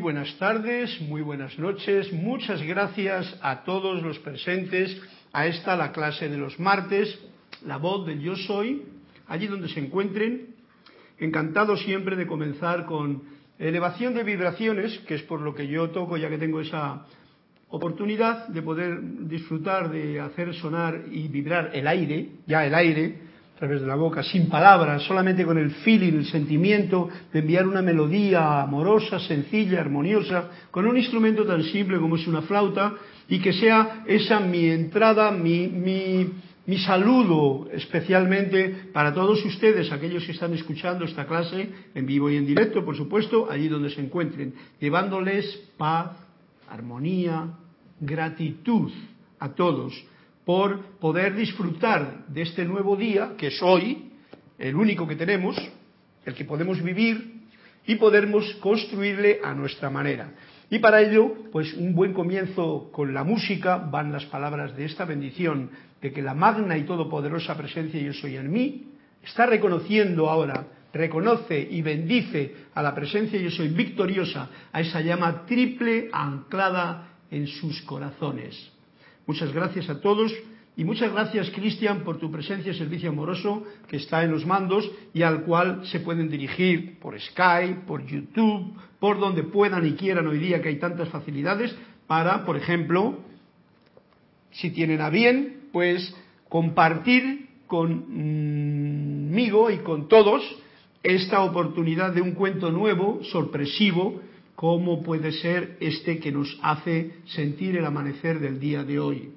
Buenas tardes, muy buenas noches. Muchas gracias a todos los presentes a esta la clase de los martes, la voz del yo soy, allí donde se encuentren. Encantado siempre de comenzar con elevación de vibraciones, que es por lo que yo toco ya que tengo esa oportunidad de poder disfrutar de hacer sonar y vibrar el aire, ya el aire, través de la boca, sin palabras, solamente con el feeling, el sentimiento de enviar una melodía amorosa, sencilla, armoniosa, con un instrumento tan simple como es una flauta, y que sea esa mi entrada, mi, mi, mi saludo especialmente para todos ustedes, aquellos que están escuchando esta clase en vivo y en directo, por supuesto, allí donde se encuentren, llevándoles paz, armonía, gratitud a todos por poder disfrutar de este nuevo día, que es hoy, el único que tenemos, el que podemos vivir y podemos construirle a nuestra manera. Y para ello, pues un buen comienzo con la música van las palabras de esta bendición, de que la magna y todopoderosa presencia yo soy en mí, está reconociendo ahora, reconoce y bendice a la presencia yo soy victoriosa, a esa llama triple anclada en sus corazones. Muchas gracias a todos y muchas gracias, Cristian, por tu presencia y servicio amoroso que está en los mandos y al cual se pueden dirigir por Skype, por YouTube, por donde puedan y quieran hoy día que hay tantas facilidades para, por ejemplo, si tienen a bien, pues compartir conmigo y con todos esta oportunidad de un cuento nuevo, sorpresivo, cómo puede ser este que nos hace sentir el amanecer del día de hoy.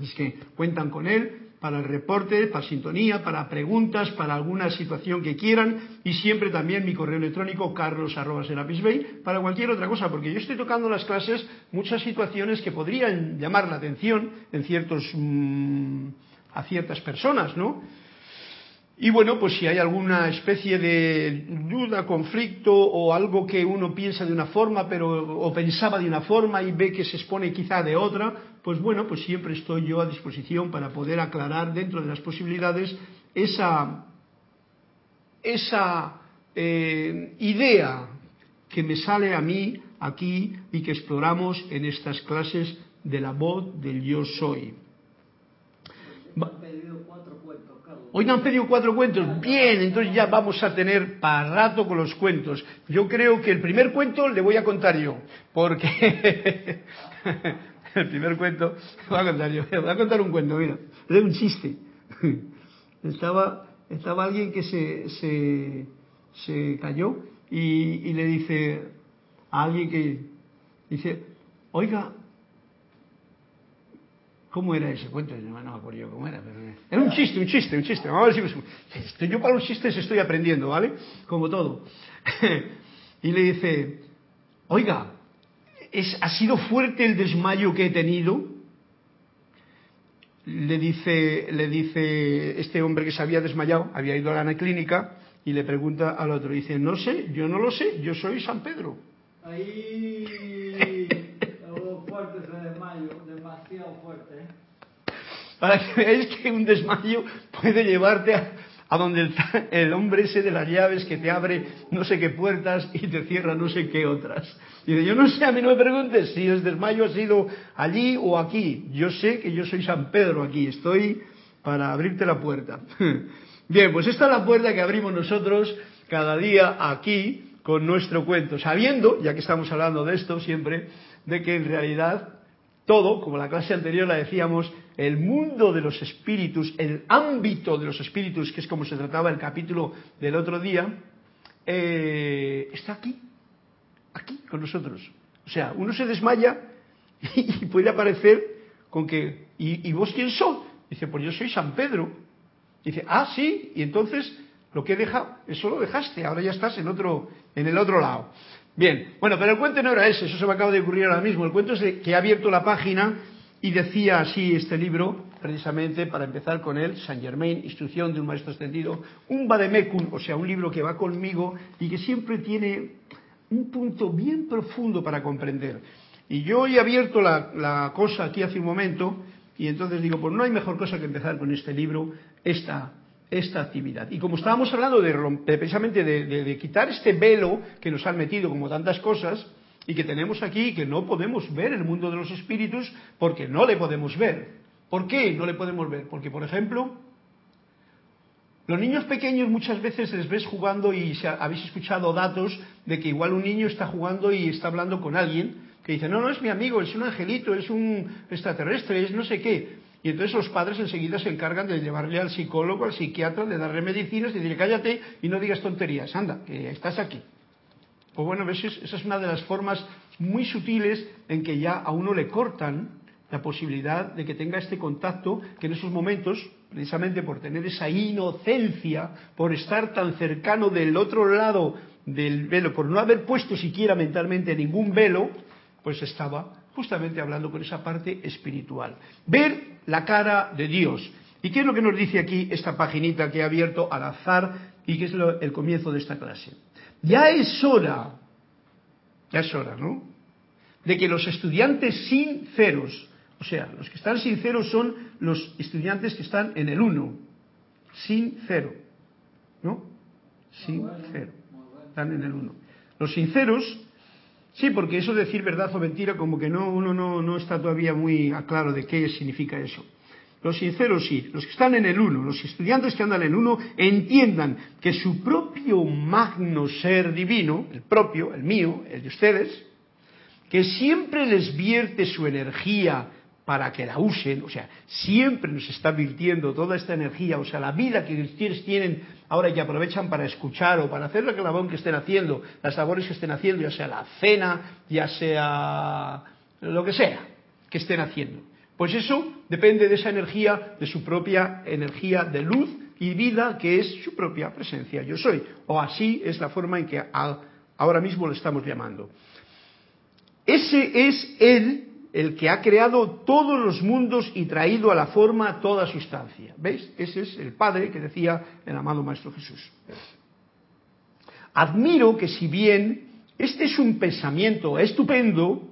Es que cuentan con él para el reporte, para sintonía, para preguntas, para alguna situación que quieran y siempre también mi correo electrónico carlos@serapisbay para cualquier otra cosa, porque yo estoy tocando en las clases muchas situaciones que podrían llamar la atención en ciertos mmm, a ciertas personas, ¿no? Y bueno, pues si hay alguna especie de duda, conflicto o algo que uno piensa de una forma pero o pensaba de una forma y ve que se expone quizá de otra, pues bueno, pues siempre estoy yo a disposición para poder aclarar dentro de las posibilidades esa, esa eh, idea que me sale a mí aquí y que exploramos en estas clases de la voz del yo soy. Hoy me han pedido cuatro cuentos. Bien, entonces ya vamos a tener para rato con los cuentos. Yo creo que el primer cuento le voy a contar yo, porque el primer cuento voy a contar yo. Voy a contar un cuento, mira, es un chiste. Estaba, estaba alguien que se, se, se cayó y le dice a alguien que dice, oiga, ¿Cómo era ese cuento? No, me acuerdo yo cómo era, pero era un chiste, un chiste, un chiste. Vamos a ver si estoy, yo para los chistes estoy aprendiendo, ¿vale? Como todo. y le dice, oiga, ¿es, ¿ha sido fuerte el desmayo que he tenido? Le dice, le dice este hombre que se había desmayado, había ido a la clínica y le pregunta al otro, dice, no sé, yo no lo sé, yo soy San Pedro. Ahí, demasiado fuerte. Para que veáis que un desmayo puede llevarte a, a donde está el hombre ese de las llaves que te abre no sé qué puertas y te cierra no sé qué otras. Y yo no sé, a mí no me preguntes si el desmayo ha sido allí o aquí. Yo sé que yo soy San Pedro aquí, estoy para abrirte la puerta. Bien, pues esta es la puerta que abrimos nosotros cada día aquí con nuestro cuento, sabiendo, ya que estamos hablando de esto siempre, de que en realidad todo, como la clase anterior la decíamos, el mundo de los espíritus, el ámbito de los espíritus, que es como se trataba el capítulo del otro día, eh, está aquí, aquí con nosotros. O sea, uno se desmaya y, puede aparecer con que, ¿y, ¿y, vos quién sos? Dice, pues yo soy San Pedro. Dice, ah, sí, y entonces lo que he dejado, eso lo dejaste, ahora ya estás en otro, en el otro lado. Bien, bueno, pero el cuento no era ese, eso se me acaba de ocurrir ahora mismo. El cuento es que he abierto la página y decía así este libro, precisamente para empezar con él, Saint Germain, Instrucción de un Maestro Extendido, un Vademecum, o sea, un libro que va conmigo y que siempre tiene un punto bien profundo para comprender. Y yo he abierto la, la cosa aquí hace un momento y entonces digo, pues no hay mejor cosa que empezar con este libro, esta, esta actividad. Y como estábamos hablando de, precisamente de, quitar este velo que nos han metido como tantas cosas y que tenemos aquí que no podemos ver el mundo de los espíritus porque no le podemos ver. ¿Por qué no le podemos ver? Porque, por ejemplo, los niños pequeños muchas veces les ves jugando y habéis escuchado datos de que igual un niño está jugando y está hablando con alguien que dice, no, no es mi amigo, es un angelito, es un extraterrestre, es no sé qué. Y entonces los padres enseguida se encargan de llevarle al psicólogo, al psiquiatra, de darle medicinas, de decirle cállate y no digas tonterías, anda, que estás aquí. Pues bueno, esa es una de las formas muy sutiles en que ya a uno le cortan la posibilidad de que tenga este contacto que en esos momentos, precisamente por tener esa inocencia, por estar tan cercano del otro lado del velo, por no haber puesto siquiera mentalmente ningún velo, pues estaba justamente hablando con esa parte espiritual. Ver la cara de Dios. ¿Y qué es lo que nos dice aquí esta paginita que he abierto al azar y que es el comienzo de esta clase? Ya es hora, ya es hora, ¿no? De que los estudiantes sinceros, o sea, los que están sinceros son los estudiantes que están en el uno, sincero, ¿no? Sincero, están en el uno. Los sinceros Sí, porque eso de decir verdad o mentira, como que no, uno no, no está todavía muy claro de qué significa eso. Los sinceros sí, los que están en el uno, los estudiantes que andan en el uno, entiendan que su propio magno ser divino, el propio, el mío, el de ustedes, que siempre les vierte su energía para que la usen, o sea, siempre nos está virtiendo toda esta energía, o sea, la vida que ustedes tienen ahora y que aprovechan para escuchar o para hacer la labor que estén haciendo, las labores que estén haciendo, ya sea la cena, ya sea lo que sea que estén haciendo. Pues eso depende de esa energía, de su propia energía de luz y vida, que es su propia presencia, yo soy. O así es la forma en que ahora mismo lo estamos llamando. Ese es el el que ha creado todos los mundos y traído a la forma toda sustancia. ¿Veis? Ese es el Padre que decía el amado Maestro Jesús. Admiro que si bien este es un pensamiento estupendo,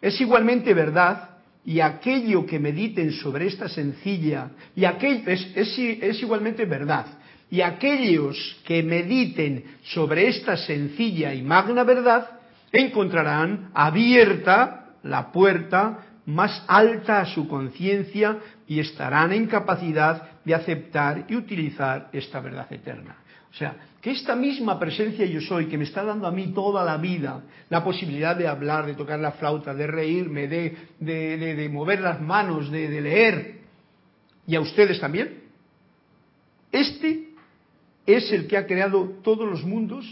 es igualmente verdad y aquello que mediten sobre esta sencilla, y es, es igualmente verdad, y aquellos que mediten sobre esta sencilla y magna verdad, encontrarán abierta la puerta más alta a su conciencia y estarán en capacidad de aceptar y utilizar esta verdad eterna. O sea, que esta misma presencia yo soy, que me está dando a mí toda la vida, la posibilidad de hablar, de tocar la flauta, de reírme, de, de, mover las manos, de, de leer, y a ustedes también, este es el que ha creado todos los mundos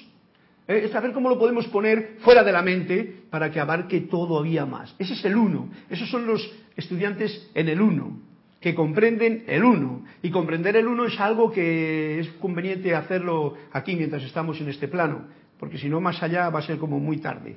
es saber cómo lo podemos poner fuera de la mente para que abarque todavía más. Ese es el uno. Esos son los estudiantes en el uno, que comprenden el uno. Y comprender el uno es algo que es conveniente hacerlo aquí mientras estamos en este plano, porque si no más allá va a ser como muy tarde.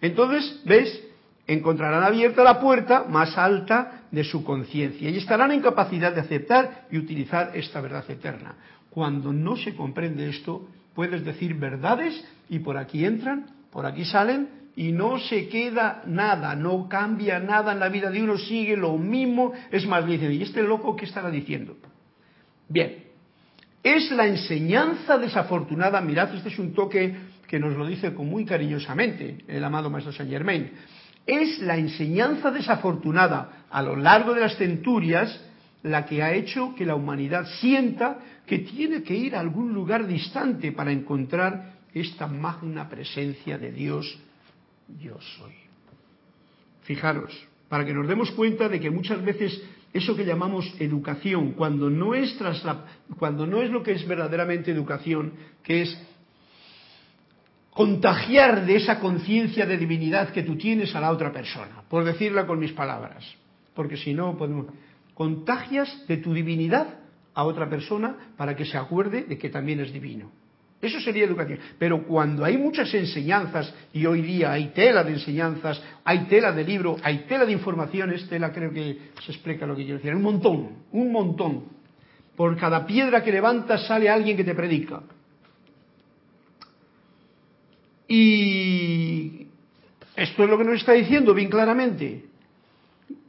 Entonces, ¿ves? Encontrarán abierta la puerta más alta de su conciencia y estarán en capacidad de aceptar y utilizar esta verdad eterna. Cuando no se comprende esto, puedes decir verdades y por aquí entran, por aquí salen y no se queda nada, no cambia nada en la vida de uno, sigue lo mismo, es más, dicen, ¿y este loco qué estará diciendo? Bien, es la enseñanza desafortunada, mirad, este es un toque que nos lo dice con muy cariñosamente el amado Maestro Saint Germain, es la enseñanza desafortunada a lo largo de las centurias la que ha hecho que la humanidad sienta que tiene que ir a algún lugar distante para encontrar esta magna presencia de Dios, yo soy. Fijaros, para que nos demos cuenta de que muchas veces eso que llamamos educación, cuando no es, cuando no es lo que es verdaderamente educación, que es contagiar de esa conciencia de divinidad que tú tienes a la otra persona, por decirla con mis palabras, porque si no podemos contagias de tu divinidad a otra persona para que se acuerde de que también es divino. Eso sería educación. Pero cuando hay muchas enseñanzas, y hoy día hay tela de enseñanzas, hay tela de libro, hay tela de informaciones, tela creo que se explica lo que quiero decir, un montón, un montón. Por cada piedra que levantas sale alguien que te predica. Y esto es lo que nos está diciendo bien claramente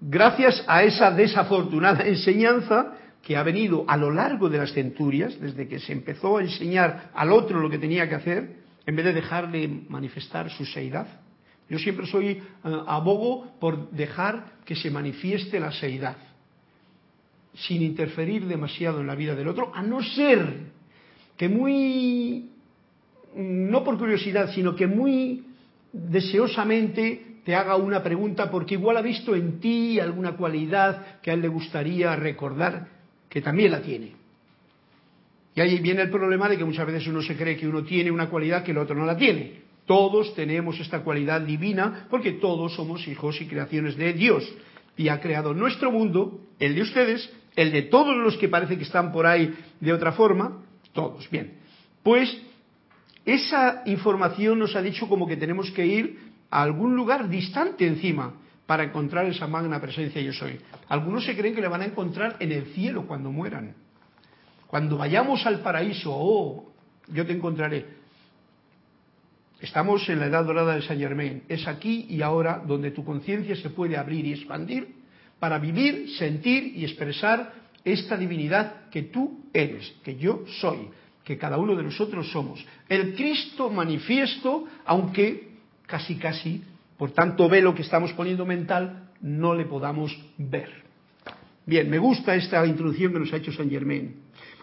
gracias a esa desafortunada enseñanza que ha venido a lo largo de las centurias, desde que se empezó a enseñar al otro lo que tenía que hacer, en vez de dejarle manifestar su seidad. Yo siempre soy eh, abogo por dejar que se manifieste la seidad, sin interferir demasiado en la vida del otro, a no ser que muy, no por curiosidad, sino que muy deseosamente te haga una pregunta porque igual ha visto en ti alguna cualidad que a él le gustaría recordar que también la tiene. Y ahí viene el problema de que muchas veces uno se cree que uno tiene una cualidad que el otro no la tiene. Todos tenemos esta cualidad divina porque todos somos hijos y creaciones de Dios. Y ha creado nuestro mundo, el de ustedes, el de todos los que parece que están por ahí de otra forma, todos. Bien, pues esa información nos ha dicho como que tenemos que ir a algún lugar distante encima para encontrar esa magna presencia yo soy. Algunos se creen que le van a encontrar en el cielo cuando mueran. Cuando vayamos al paraíso, oh, yo te encontraré. Estamos en la edad dorada de Saint Germain. Es aquí y ahora donde tu conciencia se puede abrir y expandir para vivir, sentir y expresar esta divinidad que tú eres, que yo soy, que cada uno de nosotros somos. El Cristo manifiesto, aunque casi casi por tanto velo que estamos poniendo mental, no le podamos ver. Bien, me gusta esta introducción que nos ha hecho Saint Germain.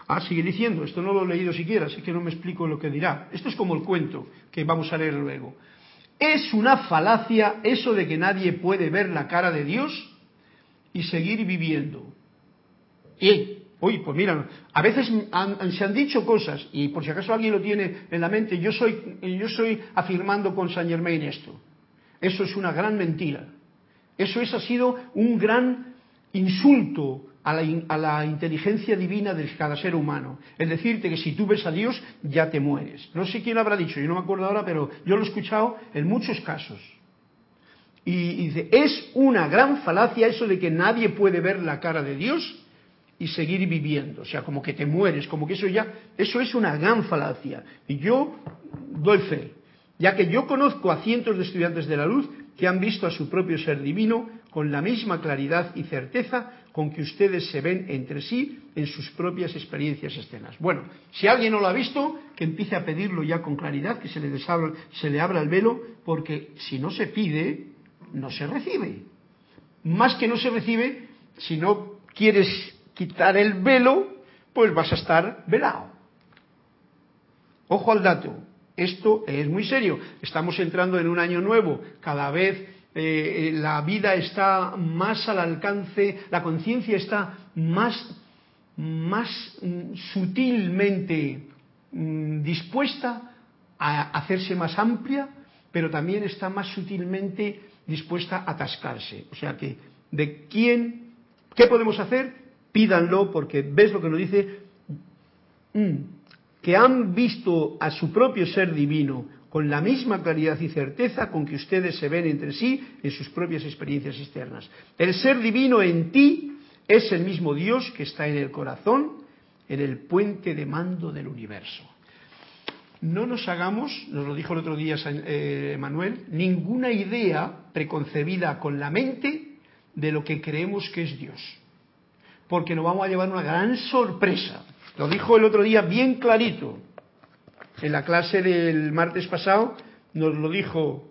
Ah, sigue diciendo, esto no lo he leído siquiera, así que no me explico lo que dirá. Esto es como el cuento que vamos a leer luego. Es una falacia eso de que nadie puede ver la cara de Dios y seguir viviendo. Y, uy, pues mira, a veces se han dicho cosas, y por si acaso alguien lo tiene en la mente, yo soy, yo soy afirmando con Saint Germain esto. Eso es una gran mentira. Eso es, ha sido un gran insulto a la, inteligencia divina de cada ser humano. Es decirte que si tú ves a Dios, ya te mueres. No sé quién lo habrá dicho, yo no me acuerdo ahora, pero yo lo he escuchado en muchos casos. Y, y dice, es una gran falacia eso de que nadie puede ver la cara de Dios y seguir viviendo. O sea, como que te mueres, como que eso ya, eso es una gran falacia. Y yo doy fe ya que yo conozco a cientos de estudiantes de la luz que han visto a su propio ser divino con la misma claridad y certeza con que ustedes se ven entre sí en sus propias experiencias externas. Bueno, si alguien no lo ha visto, que empiece a pedirlo ya con claridad, que se le, se le abra el velo, porque si no se pide, no se recibe. Más que no se recibe, si no quieres quitar el velo, pues vas a estar velado. Ojo al dato, esto es muy serio. Estamos entrando en un año nuevo. Cada vez eh, la vida está más al alcance, la conciencia está más, más mm, sutilmente mm, dispuesta a hacerse más amplia, pero también está más sutilmente dispuesta a atascarse. O sea que, ¿de quién? ¿Qué podemos hacer? Pídanlo porque ves lo que nos dice. Mm, que han visto a su propio ser divino con la misma claridad y certeza con que ustedes se ven entre sí en sus propias experiencias externas. El ser divino en ti es el mismo Dios que está en el corazón, en el puente de mando del universo. No nos hagamos, nos lo dijo el otro día eh, Manuel, ninguna idea preconcebida con la mente de lo que creemos que es Dios, porque nos vamos a llevar una gran sorpresa. Lo dijo el otro día bien clarito. En la clase del martes pasado nos lo dijo.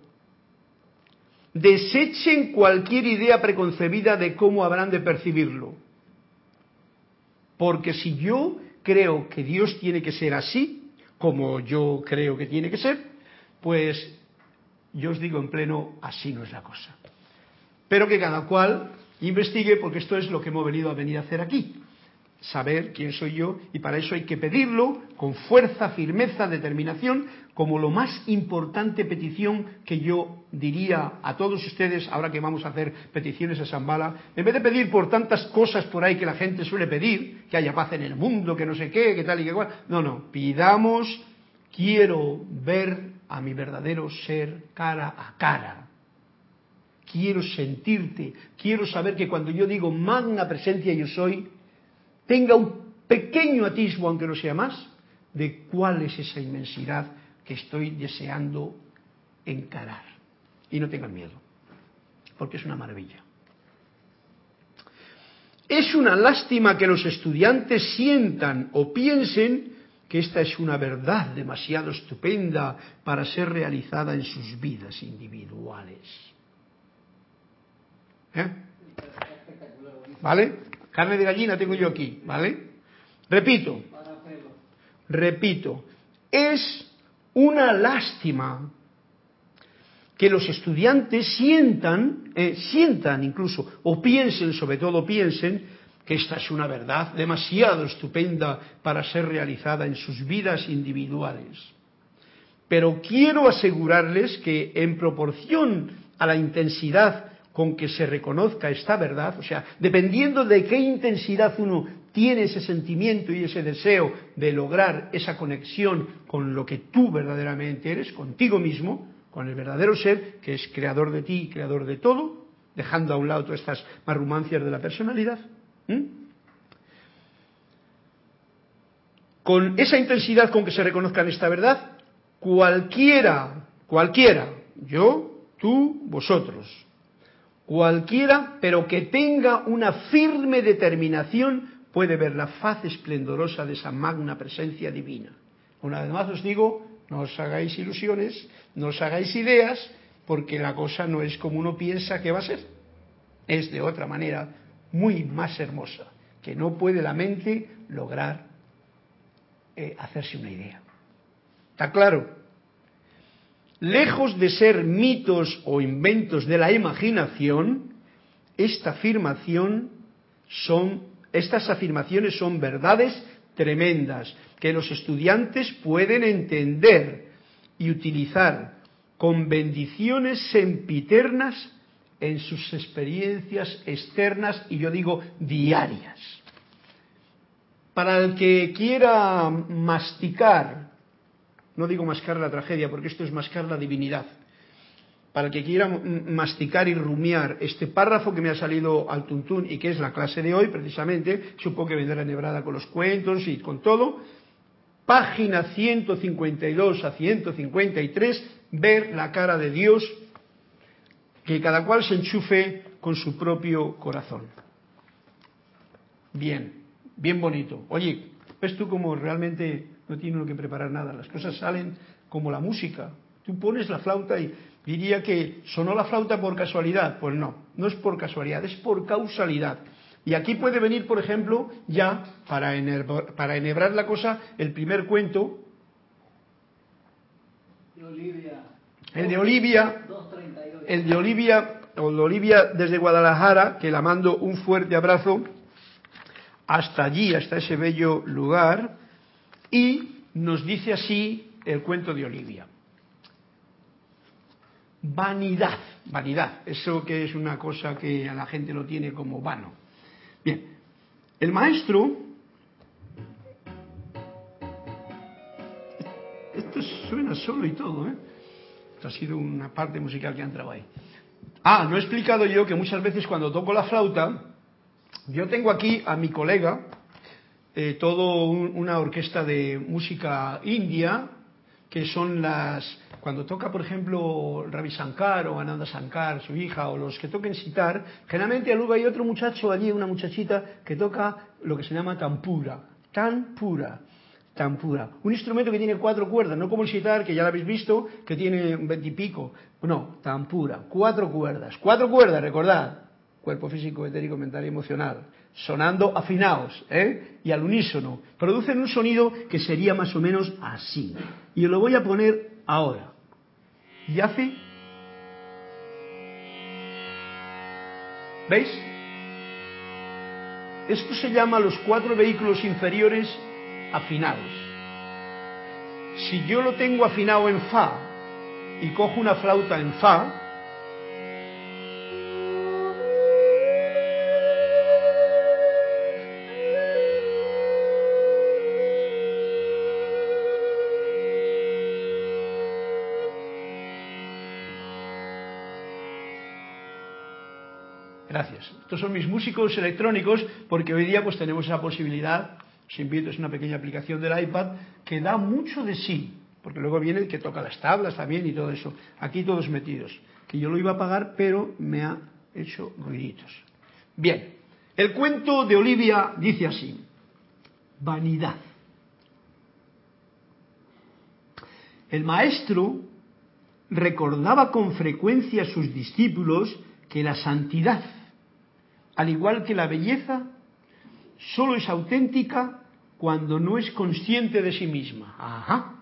Desechen cualquier idea preconcebida de cómo habrán de percibirlo. Porque si yo creo que Dios tiene que ser así, como yo creo que tiene que ser, pues yo os digo en pleno, así no es la cosa. Pero que cada cual investigue porque esto es lo que hemos venido a venir a hacer aquí saber quién soy yo y para eso hay que pedirlo con fuerza, firmeza, determinación, como lo más importante petición que yo diría a todos ustedes ahora que vamos a hacer peticiones a Zambala, en vez de pedir por tantas cosas por ahí que la gente suele pedir, que haya paz en el mundo, que no sé qué, que tal y que cual, no, no, pidamos, quiero ver a mi verdadero ser cara a cara. Quiero sentirte, quiero saber que cuando yo digo magna presencia yo soy, tenga un pequeño atisbo, aunque no sea más, de cuál es esa inmensidad que estoy deseando encarar. Y no tengan miedo, porque es una maravilla. Es una lástima que los estudiantes sientan o piensen que esta es una verdad demasiado estupenda para ser realizada en sus vidas individuales. ¿Eh? ¿Vale? Carne de gallina tengo yo aquí, ¿vale? Repito, repito, es una lástima que los estudiantes sientan, eh, sientan incluso, o piensen, sobre todo piensen, que esta es una verdad demasiado estupenda para ser realizada en sus vidas individuales. Pero quiero asegurarles que en proporción a la intensidad con que se reconozca esta verdad, o sea, dependiendo de qué intensidad uno tiene ese sentimiento y ese deseo de lograr esa conexión con lo que tú verdaderamente eres, contigo mismo, con el verdadero ser, que es creador de ti y creador de todo, dejando a un lado todas estas marrumancias de la personalidad. Con esa intensidad con que se reconozcan esta verdad, cualquiera, cualquiera, yo, tú, vosotros, cualquiera, pero que tenga una firme determinación, puede ver la faz esplendorosa de esa magna presencia divina. Una vez más os digo, no os hagáis ilusiones, no os hagáis ideas, porque la cosa no es como uno piensa que va a ser. Es de otra manera muy más hermosa, que no puede la mente lograr eh, hacerse una idea. ¿Está claro? Lejos de ser mitos o inventos de la imaginación, esta afirmación son, estas afirmaciones son verdades tremendas que los estudiantes pueden entender y utilizar con bendiciones sempiternas en sus experiencias externas y yo digo diarias. Para el que quiera masticar, no digo mascar la tragedia porque esto es mascar la divinidad, para el que quiera masticar y rumiar este párrafo que me ha salido al tuntún y que es la clase de hoy precisamente, supongo que vendrá enhebrada con los cuentos y con todo, página 152 a 153, ver la cara de Dios, que cada cual se enchufe con su propio corazón. Bien, bien bonito. Oye, ¿ves tú cómo realmente no tiene uno que preparar nada? Las cosas salen como la música. Tú pones la flauta y diría que sonó la flauta por casualidad. Pues no, no es por casualidad, es por causalidad. Y aquí puede venir, por ejemplo, ya, para, enhebrar la cosa, el primer cuento. De Olivia. El de Olivia. El de Olivia, o de Olivia desde Guadalajara, que la mando un fuerte abrazo hasta allí, hasta ese bello lugar, y nos dice así el cuento de Olivia. Vanidad, vanidad, eso que es una cosa que a la gente lo tiene como vano. Bien, el maestro, esto suena solo y todo, ¿eh? Esto ha sido una parte musical que ha entrado ahí. Ah, no he explicado yo que muchas veces cuando toco la flauta, yo tengo aquí a mi colega, eh, todo una orquesta de música india, que son las cuando toca, por ejemplo, Ravi Shankar o Ananda Shankar, su hija, o los que toquen sitar, generalmente luego hay otro muchacho allí, una muchachita, que toca lo que se llama tampura. Tan pura. Tan pura. Un instrumento que tiene cuatro cuerdas, no como el sitar, que ya lo habéis visto, que tiene veintipico. No, tan pura. Cuatro cuerdas. Cuatro cuerdas, recordad. Cuerpo físico, etérico, mental y emocional. Sonando afinados, ¿eh? Y al unísono. Producen un sonido que sería más o menos así. Y lo voy a poner ahora y hace... ¿Veis? Esto se llama los cuatro vehículos inferiores afinados. Si yo lo tengo afinado en Fa y cojo una flauta en Fa, Gracias. Estos son mis músicos electrónicos porque hoy día pues tenemos esa posibilidad, os invito, es una pequeña aplicación del iPad que da mucho de sí, porque luego viene el que toca las tablas también y todo eso. Aquí todos metidos. Que yo lo iba a pagar, pero me ha hecho ruiditos. Bien, El cuento de Olivia dice así, vanidad. El maestro recordaba con frecuencia a sus discípulos que la santidad, al igual que la belleza, solo es auténtica cuando no es consciente de sí misma. Ajá.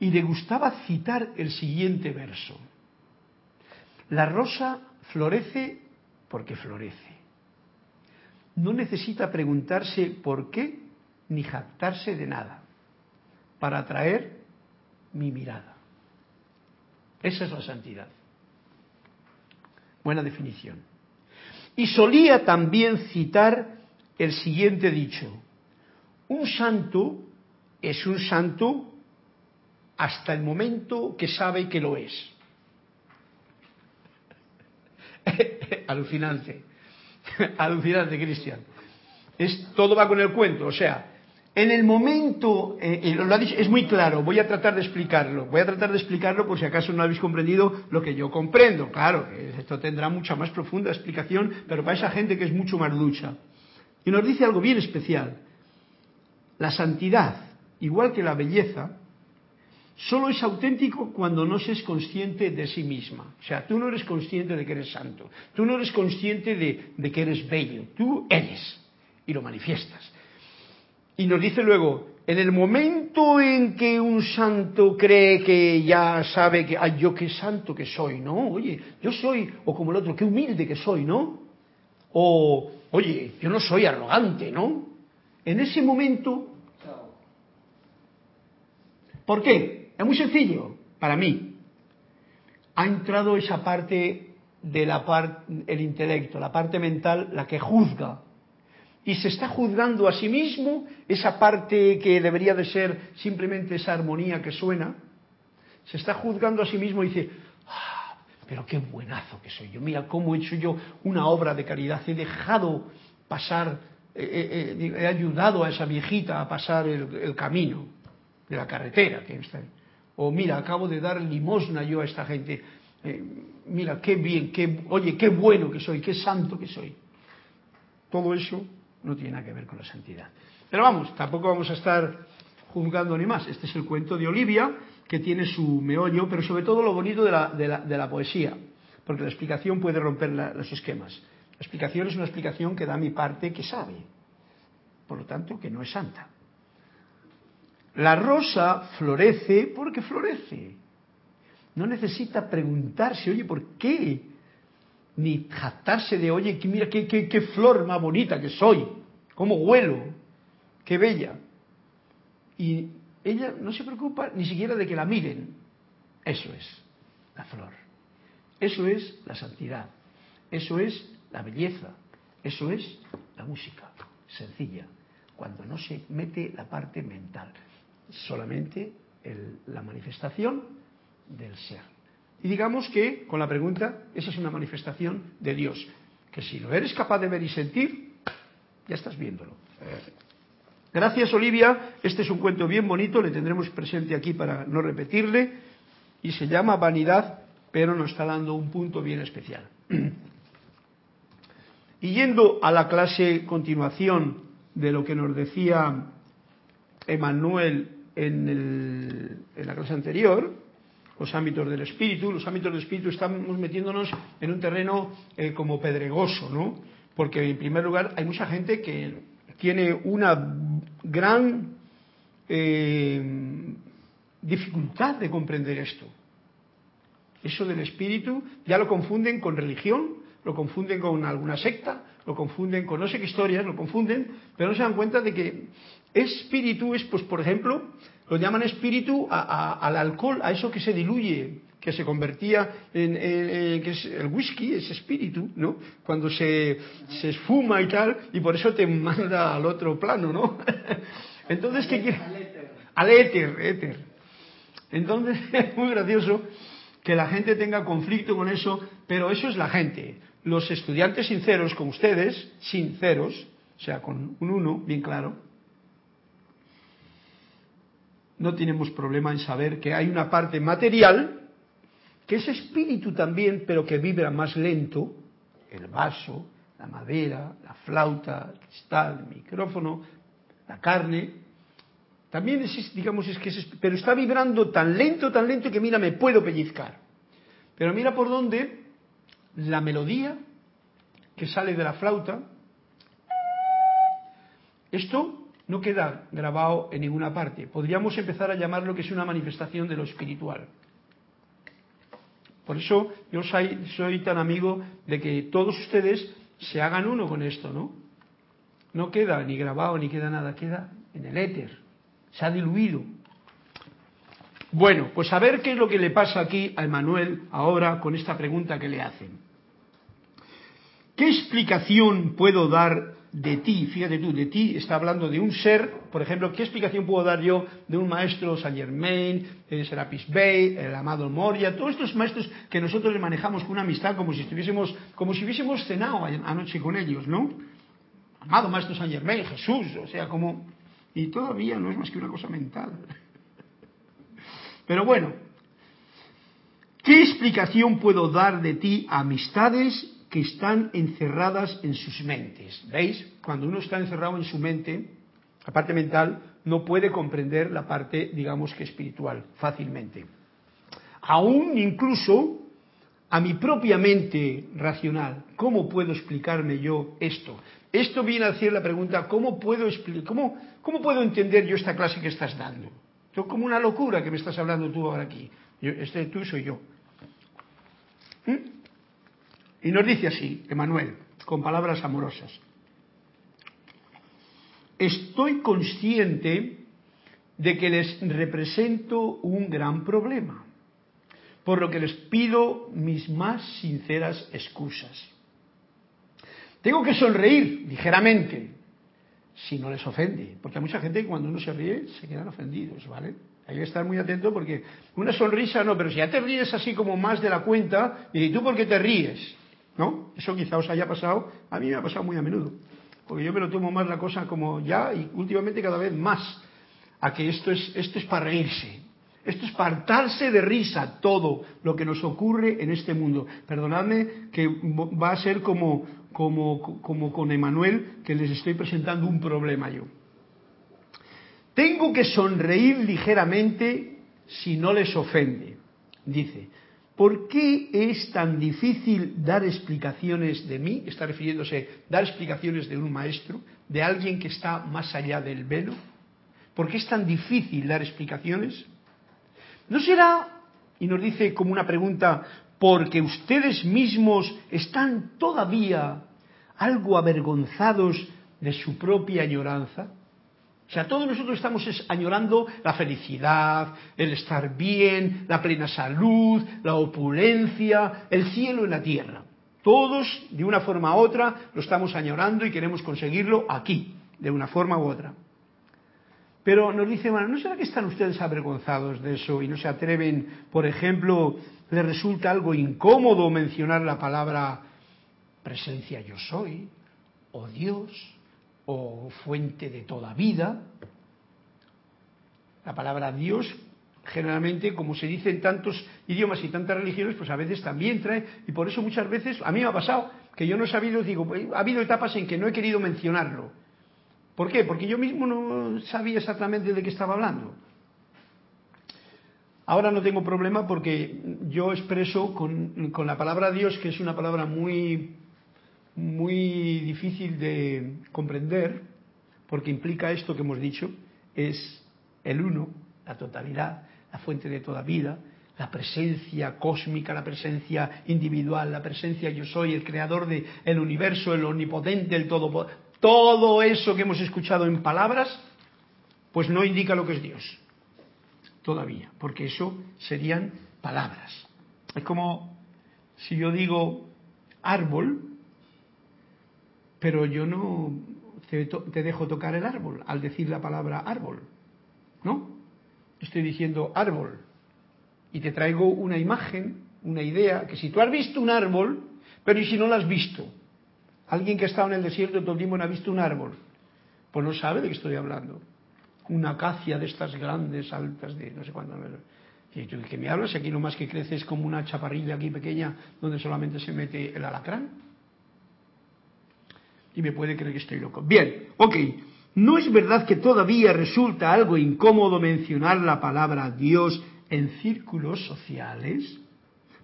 Y le gustaba citar el siguiente verso. La rosa florece porque florece. No necesita preguntarse por qué ni jactarse de nada para atraer mi mirada. Esa es la santidad. Buena definición. Y solía también citar el siguiente dicho. Un santo es un santo hasta el momento que sabe que lo es. Alucinante. Alucinante, Cristian. Es, todo va con el cuento. O sea, en el momento, eh, lo ha dicho, es muy claro, voy a tratar de explicarlo, voy a tratar de explicarlo por si acaso no habéis comprendido lo que yo comprendo. Claro, esto tendrá mucha más profunda explicación, pero para esa gente que es mucho más ducha. Y nos dice algo bien especial. La santidad, igual que la belleza, solo es auténtico cuando no se es consciente de sí misma. O sea, tú no eres consciente de que eres santo, tú no eres consciente de, de que eres bello, tú eres y lo manifiestas. Y nos dice luego, en el momento en que un santo cree que ya sabe que, ay, yo qué santo que soy, ¿no? Oye, yo soy, o como el otro, qué humilde que soy, ¿no? O, oye, yo no soy arrogante, ¿no? En ese momento, ¿por qué? Es muy sencillo, para mí. Ha entrado esa parte de intelecto, la parte mental, la que juzga, y se está juzgando a sí mismo esa parte que debería de ser simplemente esa armonía que suena, se está juzgando a sí mismo y dice, ah, pero qué buenazo que soy yo, mira cómo he hecho yo una obra de caridad, he dejado pasar, eh, eh, he ayudado a esa viejita a pasar el, camino de la carretera que está O mira, acabo de dar limosna yo a esta gente. Eh, mira, qué bien, qué, oye, qué bueno que soy, qué santo que soy. Todo eso no tiene nada que ver con la santidad. Pero vamos, tampoco vamos a estar juzgando ni más. Este es el cuento de Olivia, que tiene su meollo, pero sobre todo lo bonito de la, de la, poesía, porque la explicación puede romper los esquemas. La explicación es una explicación que da mi parte que sabe, por lo tanto que no es santa. La rosa florece porque florece. No necesita preguntarse, oye, ¿por qué? Ni jactarse de, oye, mira qué, qué, qué flor más bonita que soy, cómo huelo, qué bella. Y ella no se preocupa ni siquiera de que la miren. Eso es la flor. Eso es la santidad. Eso es la belleza. Eso es la música. Sencilla. Cuando no se mete la parte mental. Solamente la manifestación del ser. Y digamos que, con la pregunta, esa es una manifestación de Dios, que si lo eres capaz de ver y sentir, ya estás viéndolo. Gracias, Olivia. Este es un cuento bien bonito, le tendremos presente aquí para no repetirle, y se llama Vanidad, pero nos está dando un punto bien especial. Y yendo a la clase continuación de lo que nos decía Emanuel en, en la clase anterior, los ámbitos del espíritu. Los ámbitos del espíritu estamos metiéndonos en un terreno eh, como pedregoso, ¿no? Porque en primer lugar hay mucha gente que tiene una gran eh, dificultad de comprender esto. Eso del espíritu ya lo confunden con religión, lo confunden con alguna secta, lo confunden con no sé qué historias, lo confunden, pero no se dan cuenta de que espíritu es, pues, por ejemplo, lo llaman espíritu al alcohol, a eso que se diluye, que se convertía en, que es el whisky, es espíritu, ¿no? Cuando se, se esfuma y tal, y por eso te manda al otro plano, ¿no? Entonces, ¿qué quiere? Al éter, éter. Entonces, es muy gracioso que la gente tenga conflicto con eso, pero eso es la gente. Los estudiantes sinceros, como ustedes, sinceros, o sea, con un uno, bien claro, no tenemos problema en saber que hay una parte material, que es espíritu también, pero que vibra más lento, el vaso, la madera, la flauta, el cristal, el micrófono, la carne. También es, digamos, es que es, pero está vibrando tan lento, tan lento que mira, me puedo pellizcar. Pero mira por dónde la melodía que sale de la flauta, esto no queda grabado en ninguna parte. Podríamos empezar a llamarlo que es una manifestación de lo espiritual. Por eso yo soy, soy tan amigo de que todos ustedes se hagan uno con esto, ¿no? No queda ni grabado ni queda nada, queda en el éter, se ha diluido. Bueno, pues a ver qué es lo que le pasa aquí a Emanuel ahora con esta pregunta que le hacen. ¿Qué explicación puedo dar de ti? Fíjate tú, de ti está hablando de un ser, por ejemplo, ¿qué explicación puedo dar yo de un maestro Saint Germain, de Serapis Bey, el amado Moria, todos estos maestros que nosotros le manejamos con una amistad como si estuviésemos, como si hubiésemos cenado anoche con ellos, ¿no? Amado maestro Saint Germain, Jesús, o sea, como y todavía no es más que una cosa mental. Pero bueno, ¿qué explicación puedo dar de ti amistades que están encerradas en sus mentes. ¿Veis? Cuando uno está encerrado en su mente, la parte mental, no puede comprender la parte, digamos que espiritual, fácilmente. Aún incluso a mi propia mente racional, ¿cómo puedo explicarme yo esto? Esto viene a decir la pregunta, ¿cómo puedo, cómo, cómo puedo entender yo esta clase que estás dando? Yo como una locura que me estás hablando tú ahora aquí. este tú soy yo. ¿Mm? Y nos dice así, Emanuel, con palabras amorosas. Estoy consciente de que les represento un gran problema, por lo que les pido mis más sinceras excusas. Tengo que sonreír ligeramente, si no les ofende, porque a mucha gente cuando uno se ríe se quedan ofendidos, ¿vale? Hay que estar muy atento porque una sonrisa no, pero si ya te ríes así como más de la cuenta, y tú por qué te ríes, ¿No? Eso quizá os haya pasado, a mí me ha pasado muy a menudo, porque yo me lo tomo más la cosa como ya y últimamente cada vez más, a que esto es, esto es para reírse, esto es para hartarse de risa todo lo que nos ocurre en este mundo. Perdonadme que va a ser como, como, como con Emanuel, que les estoy presentando un problema yo. Tengo que sonreír ligeramente si no les ofende. Dice, ¿Por qué es tan difícil dar explicaciones de mí? Está refiriéndose dar explicaciones de un maestro, de alguien que está más allá del velo. ¿Por qué es tan difícil dar explicaciones? ¿No será, y nos dice como una pregunta, porque ustedes mismos están todavía algo avergonzados de su propia añoranza? Sea, todos nosotros estamos añorando la felicidad, el estar bien, la plena salud, la opulencia, el cielo y la tierra. Todos, de una forma u otra, lo estamos añorando y queremos conseguirlo aquí, de una forma u otra. Pero nos dice, bueno, ¿no será que están ustedes avergonzados de eso y no se atreven, por ejemplo, les resulta algo incómodo mencionar la palabra presencia yo soy, o Dios, o fuente de toda vida. La palabra Dios, generalmente, como se dice en tantos idiomas y tantas religiones, pues a veces también trae, y por eso muchas veces, a mí me ha pasado, que yo no he sabido, digo, ha habido etapas en que no he querido mencionarlo. ¿Por qué? Porque yo mismo no sabía exactamente de qué estaba hablando. Ahora no tengo problema porque yo expreso con, con la palabra Dios, que es una palabra muy muy difícil de comprender, porque implica esto que hemos dicho, es el uno, la totalidad, la fuente de toda vida, la presencia cósmica, la presencia individual, la presencia yo soy, el creador del universo, el omnipotente, el todo. Todo eso que hemos escuchado en palabras, pues no indica lo que es Dios. Todavía, porque eso serían palabras. Es como si yo digo árbol, pero yo no te, dejo tocar el árbol al decir la palabra árbol, ¿no? Estoy diciendo árbol y te traigo una imagen, una idea, que si tú has visto un árbol, pero ¿y si no lo has visto? Alguien que ha estado en el desierto todo el tiempo no ha visto un árbol, pues no sabe de qué estoy hablando. Una acacia de estas grandes, altas, de no sé cuánto. ¿Y tú qué me hablas? Aquí lo más que crece es como una chaparrilla aquí pequeña donde solamente se mete el alacrán. Y me puede creer que estoy loco. Bien, ok. ¿No es verdad que todavía resulta algo incómodo mencionar la palabra Dios en círculos sociales?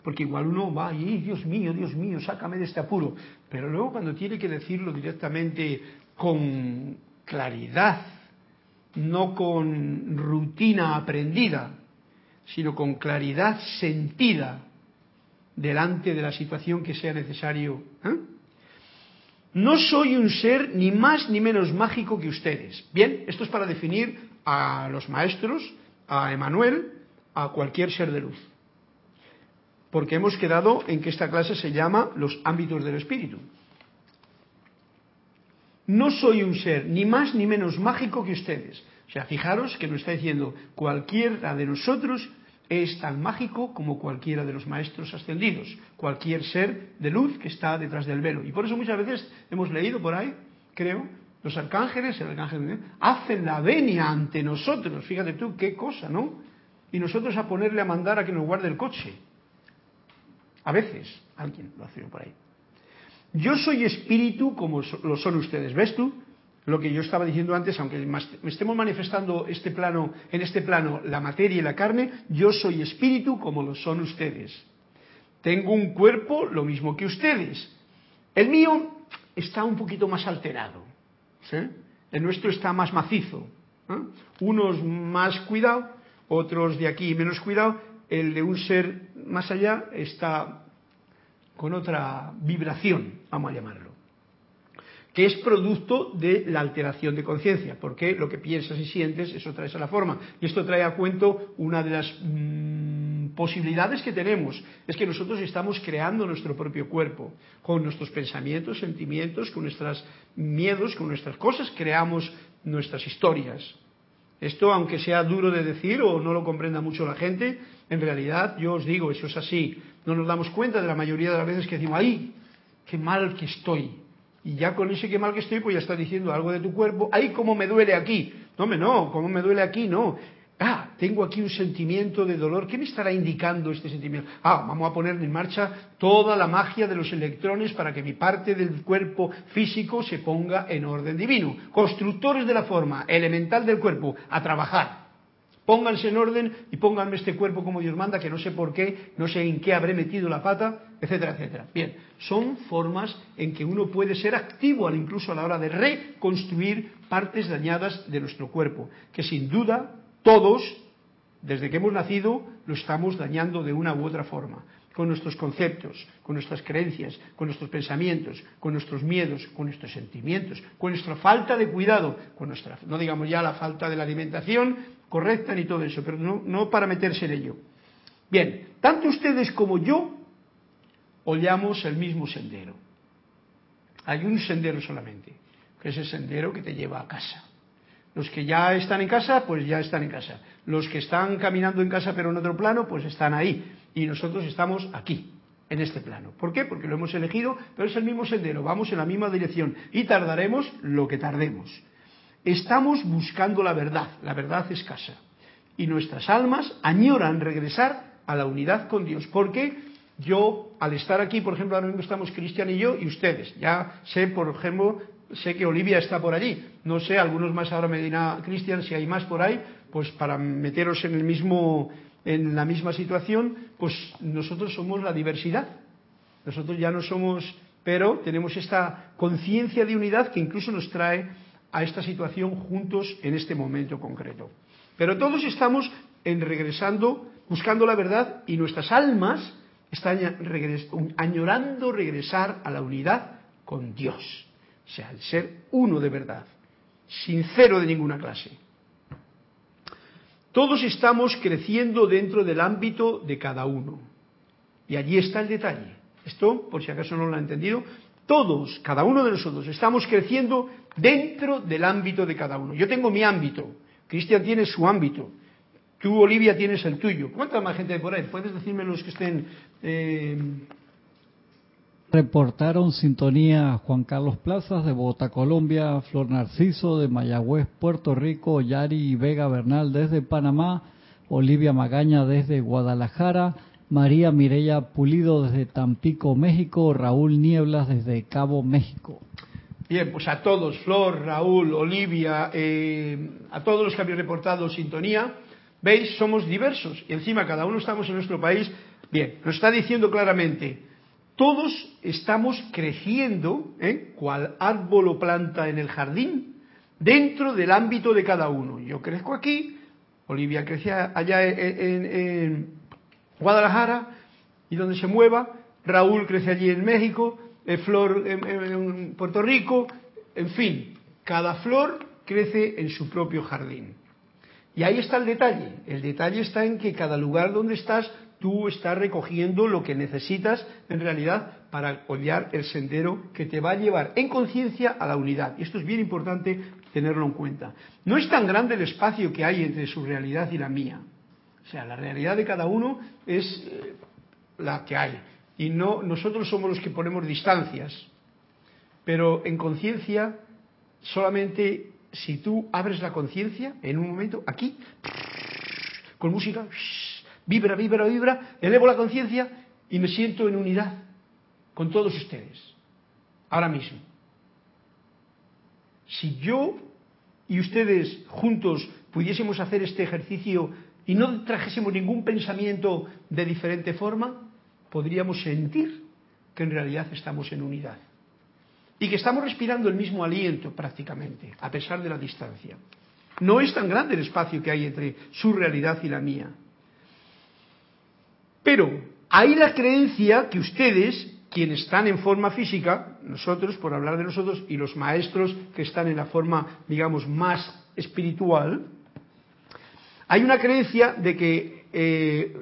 Porque igual uno va y, Dios mío, Dios mío, sácame de este apuro. Pero luego cuando tiene que decirlo directamente con claridad, no con rutina aprendida, sino con claridad sentida delante de la situación que sea necesario. ¿eh? No soy un ser ni más ni menos mágico que ustedes. Bien, esto es para definir a los maestros, a Emanuel, a cualquier ser de luz. Porque hemos quedado en que esta clase se llama los ámbitos del espíritu. No soy un ser ni más ni menos mágico que ustedes. O sea, fijaros que nos está diciendo cualquiera de nosotros es tan mágico como cualquiera de los maestros ascendidos, cualquier ser de luz que está detrás del velo. Y por eso muchas veces hemos leído por ahí, creo, los arcángeles, el arcángel, hacen la venia ante nosotros. Fíjate tú qué cosa, ¿no? Y nosotros a ponerle a mandar a que nos guarde el coche. A veces, alguien lo hace por ahí. Yo soy espíritu como lo son ustedes. ¿Ves tú? Lo que yo estaba diciendo antes, aunque me estemos manifestando este plano, en este plano la materia y la carne, yo soy espíritu como lo son ustedes. Tengo un cuerpo lo mismo que ustedes. El mío está un poquito más alterado. El nuestro está más macizo. Unos más cuidado, otros de aquí menos cuidado. El de un ser más allá está con otra vibración, vamos a llamarlo que es producto de la alteración de conciencia, porque lo que piensas y sientes, eso trae a la forma. Y esto trae a cuento una de las mm, posibilidades que tenemos, es que nosotros estamos creando nuestro propio cuerpo, con nuestros pensamientos, sentimientos, con nuestros miedos, con nuestras cosas, creamos nuestras historias. Esto, aunque sea duro de decir o no lo comprenda mucho la gente, en realidad yo os digo, eso es así. No nos damos cuenta de la mayoría de las veces que decimos, ¡ay, qué mal que estoy! Y ya con ese que mal que estoy, pues ya está diciendo algo de tu cuerpo. ¡Ay, cómo me duele aquí! No, me no, ¿cómo me duele aquí? No. Ah, tengo aquí un sentimiento de dolor. ¿Qué me estará indicando este sentimiento? Ah, vamos a poner en marcha toda la magia de los electrones para que mi parte del cuerpo físico se ponga en orden divino. Constructores de la forma, elemental del cuerpo, a trabajar. Pónganse en orden y pónganme este cuerpo como Dios manda, que no sé por qué, no sé en qué habré metido la pata, etcétera, etcétera. Bien, son formas en que uno puede ser activo incluso a la hora de reconstruir partes dañadas de nuestro cuerpo, que sin duda todos, desde que hemos nacido, lo estamos dañando de una u otra forma con nuestros conceptos, con nuestras creencias, con nuestros pensamientos, con nuestros miedos, con nuestros sentimientos, con nuestra falta de cuidado, con nuestra, no digamos ya la falta de la alimentación correcta ni todo eso, pero no, no para meterse en ello. Bien, tanto ustedes como yo hollamos el mismo sendero. Hay un sendero solamente, que es el sendero que te lleva a casa. Los que ya están en casa, pues ya están en casa. Los que están caminando en casa pero en otro plano, pues están ahí y nosotros estamos aquí, en este plano. ¿Por qué? Porque lo hemos elegido, pero es el mismo sendero, vamos en la misma dirección y tardaremos lo que tardemos. Estamos buscando la verdad, la verdad escasa. Y nuestras almas añoran regresar a la unidad con Dios. Porque yo, al estar aquí, por ejemplo, ahora mismo estamos Cristian y yo y ustedes. Ya sé, por ejemplo, sé que Olivia está por allí. No sé, algunos más ahora me dirá Cristian si hay más por ahí, pues para meteros en el mismo en la misma situación, pues nosotros somos la diversidad. Nosotros ya no somos, pero tenemos esta conciencia de unidad que incluso nos trae a esta situación juntos en este momento concreto. Pero todos estamos en regresando, buscando la verdad y nuestras almas están añorando regresar a la unidad con Dios. O sea, el ser uno de verdad, sincero de ninguna clase. Todos estamos creciendo dentro del ámbito de cada uno. Y allí está el detalle. Esto, por si acaso no lo han entendido, todos, cada uno de nosotros, estamos creciendo dentro del ámbito de cada uno. Yo tengo mi ámbito, Cristian tiene su ámbito, tú, Olivia, tienes el tuyo. ¿Cuánta más gente hay por ahí? ¿Puedes decirme los que estén eh, Reportaron sintonía Juan Carlos Plazas de Bogotá, Colombia, Flor Narciso de Mayagüez, Puerto Rico, Yari Vega Bernal desde Panamá, Olivia Magaña desde Guadalajara, María Mireya Pulido desde Tampico, México, Raúl Nieblas desde Cabo, México. Bien, pues a todos, Flor, Raúl, Olivia, eh, a todos los que habéis reportado sintonía, veis, somos diversos y encima cada uno estamos en nuestro país. Bien, nos está diciendo claramente, todos estamos creciendo, ¿eh? cual árbol o planta en el jardín, dentro del ámbito de cada uno. Yo crezco aquí, Olivia crece allá en, Guadalajara y donde se mueva, Raúl crece allí en México, eh, Flor en Puerto Rico, en fin, cada flor crece en su propio jardín. Y ahí está el detalle. El detalle está en que cada lugar donde estás, tú estás recogiendo lo que necesitas en realidad para hollar el sendero que te va a llevar en conciencia a la unidad. Y esto es bien importante tenerlo en cuenta. No es tan grande el espacio que hay entre su realidad y la mía. O sea, la realidad de cada uno es eh, la que hay. Y no, nosotros somos los que ponemos distancias. Pero en conciencia, solamente si tú abres la conciencia, en un momento, aquí, con música, vibra, vibra, vibra, elevo la conciencia y me siento en unidad con todos ustedes, ahora mismo. Si yo y ustedes juntos pudiésemos hacer este ejercicio y no trajésemos ningún pensamiento de diferente forma, podríamos sentir que en realidad estamos en unidad y que estamos respirando el mismo aliento prácticamente, a pesar de la distancia. No es tan grande el espacio que hay entre su realidad y la mía. Pero hay la creencia que ustedes, quienes están en forma física, nosotros, por hablar de nosotros, y los maestros que están en la forma, digamos, más espiritual, hay una creencia de que eh,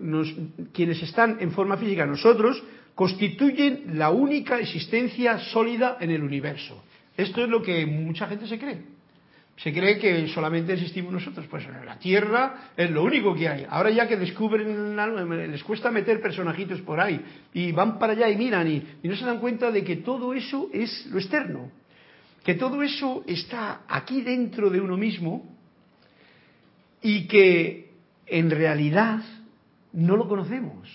quienes están en forma física, nosotros, constituyen la única existencia sólida en el universo. Esto es lo que mucha gente se cree. Se cree que solamente existimos nosotros. Pues la Tierra es lo único que hay. Ahora ya que descubren les cuesta meter personajitos por ahí y van para allá y miran y no se dan cuenta de que todo eso es lo externo. Que todo eso está aquí dentro de uno mismo y que en realidad no lo conocemos.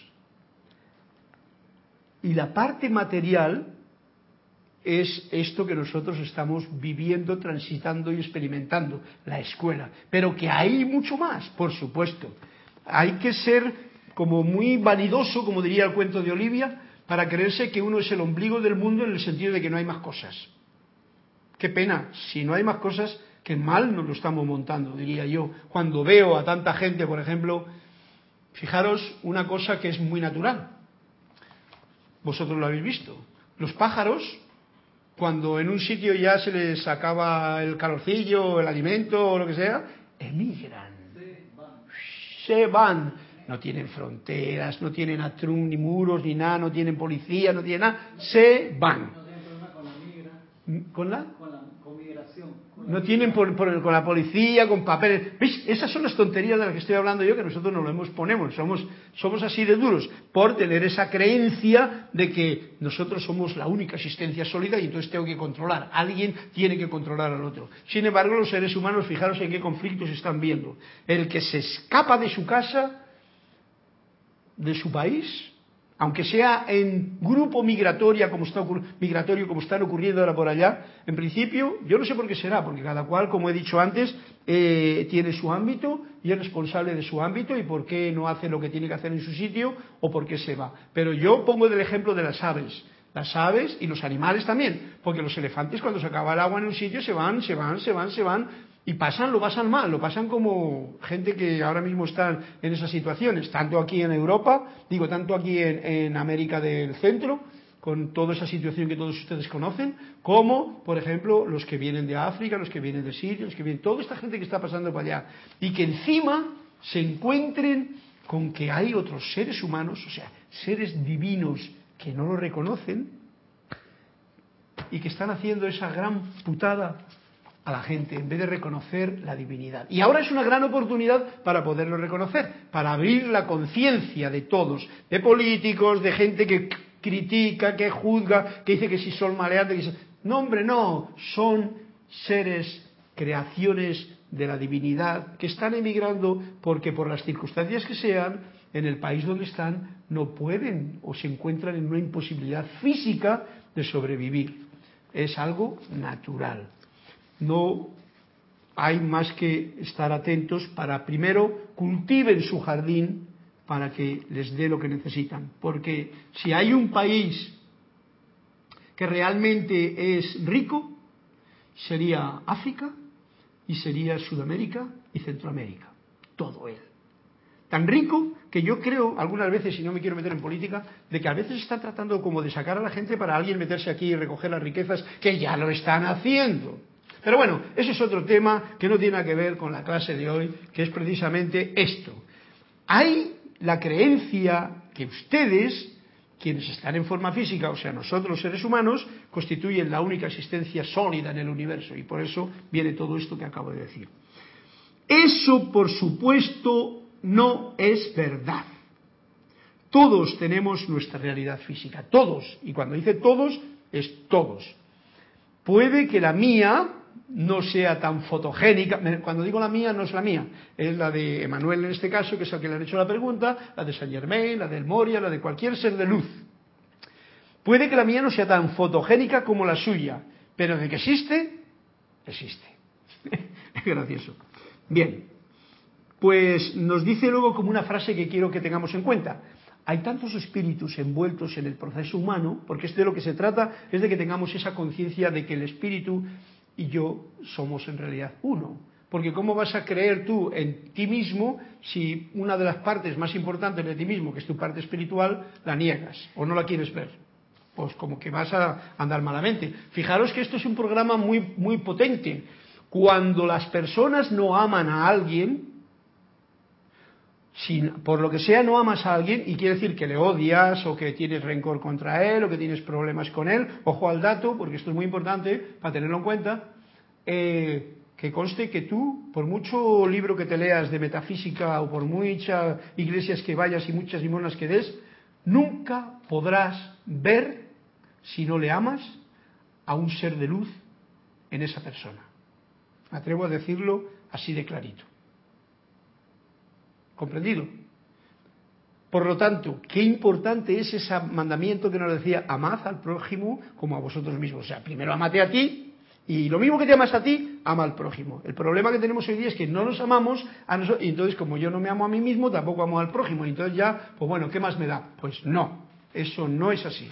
Y la parte material es esto que nosotros estamos viviendo, transitando y experimentando, la escuela. Pero que hay mucho más, por supuesto. Hay que ser como muy vanidoso, como diría el cuento de Olivia, para creerse que uno es el ombligo del mundo en el sentido de que no hay más cosas. Qué pena, si no hay más cosas, que mal nos lo estamos montando, diría yo. Cuando veo a tanta gente, por ejemplo, fijaros una cosa que es muy natural vosotros lo habéis visto. Los pájaros, cuando en un sitio ya se les acaba el calorcillo, el alimento o lo que sea, emigran. Se van. No tienen fronteras, no tienen atrún, ni muros, ni nada, no tienen policía, no tienen nada. Se van. ¿Con la? No tienen por, con la policía, con papeles. Esas son las tonterías de las que estoy hablando yo, que nosotros no lo hemos ponemos. Somos, somos así de duros por tener esa creencia de que nosotros somos la única existencia sólida y entonces tengo que controlar. Alguien tiene que controlar al otro. Sin embargo, los seres humanos, fijaros en qué conflictos están viendo. El que se escapa de su casa, de su país, aunque sea en grupo migratorio como, está, migratorio como están ocurriendo ahora por allá, en principio, yo no sé por qué será, porque cada cual, como he dicho antes, eh, tiene su ámbito y es responsable de su ámbito y por qué no hace lo que tiene que hacer en su sitio o por qué se va. Pero yo pongo el ejemplo de las aves. Las aves y los animales también, porque los elefantes cuando se acaba el agua en un sitio se van, se van, se van, se van, y pasan, lo pasan mal, lo pasan como gente que ahora mismo están en esas situaciones, tanto aquí en Europa, digo, tanto aquí en, América del Centro, con toda esa situación que todos ustedes conocen, como, por ejemplo, los que vienen de África, los que vienen de Siria, los que vienen, toda esta gente que está pasando para allá, y que encima se encuentren con que hay otros seres humanos, o sea, seres divinos que no lo reconocen y que están haciendo esa gran putada a la gente en vez de reconocer la divinidad. Y ahora es una gran oportunidad para poderlo reconocer, para abrir la conciencia de todos, de políticos, de gente que critica, que juzga, que dice que si son maleantes. Que No, hombre, no, son seres, creaciones de la divinidad que están emigrando porque por las circunstancias que sean, en el país donde están, no pueden o se encuentran en una imposibilidad física de sobrevivir. es algo natural. No hay más que estar atentos para primero cultiven su jardín para que les dé lo que necesitan. Porque si hay un país que realmente es rico, sería África y sería Sudamérica y Centroamérica. Todo él. Tan rico que yo creo, algunas veces, y no me quiero meter en política, de que a veces están tratando como de sacar a la gente para alguien meterse aquí y recoger las riquezas, que ya lo están haciendo. Pero bueno, ese es otro tema que no tiene que ver con la clase de hoy, que es precisamente esto. Hay la creencia que ustedes, quienes están en forma física, o sea, nosotros los seres humanos, constituyen la única existencia sólida en el universo. Y por eso viene todo esto que acabo de decir. Eso, por supuesto, no es verdad. Todos tenemos nuestra realidad física, todos. Y cuando dice todos, es todos. Puede que la mía no sea tan fotogénica. Cuando digo la mía, no es la mía, es la de Emanuel en este caso, que es el que le han hecho la pregunta, la de Saint Germain, la del Moria, la de cualquier ser de luz. Puede que la mía no sea tan fotogénica como la suya, pero de que existe, existe. es gracioso. Bien, pues nos dice luego como una frase que quiero que tengamos en cuenta. Hay tantos espíritus envueltos en el proceso humano, porque es de lo que se trata, es de que tengamos esa conciencia de que el espíritu y yo somos en realidad uno. Porque ¿cómo vas a creer tú en ti mismo si una de las partes más importantes de ti mismo, que es tu parte espiritual, la niegas o no la quieres ver? Pues como que vas a andar malamente. Fijaros que esto es un programa muy, muy potente. Cuando las personas no aman a alguien, si por lo que sea no amas a alguien y quiere decir que le odias o que tienes rencor contra él o que tienes problemas con él, ojo al dato, porque esto es muy importante para tenerlo en cuenta, eh, que conste que tú, por mucho libro que te leas de metafísica o por muchas iglesias que vayas y muchas limonas que des, nunca podrás ver, si no le amas, a un ser de luz en esa persona. Me atrevo a decirlo así de clarito. ¿Comprendido? Por lo tanto, qué importante es ese mandamiento que nos decía, amad al prójimo como a vosotros mismos. O sea, primero amate a ti y lo mismo que te amas a ti, ama al prójimo. El problema que tenemos hoy día es que no nos amamos a nosotros y entonces como yo no me amo a mí mismo, tampoco amo al prójimo. Y entonces ya, pues bueno, ¿qué más me da? Pues no, eso no es así.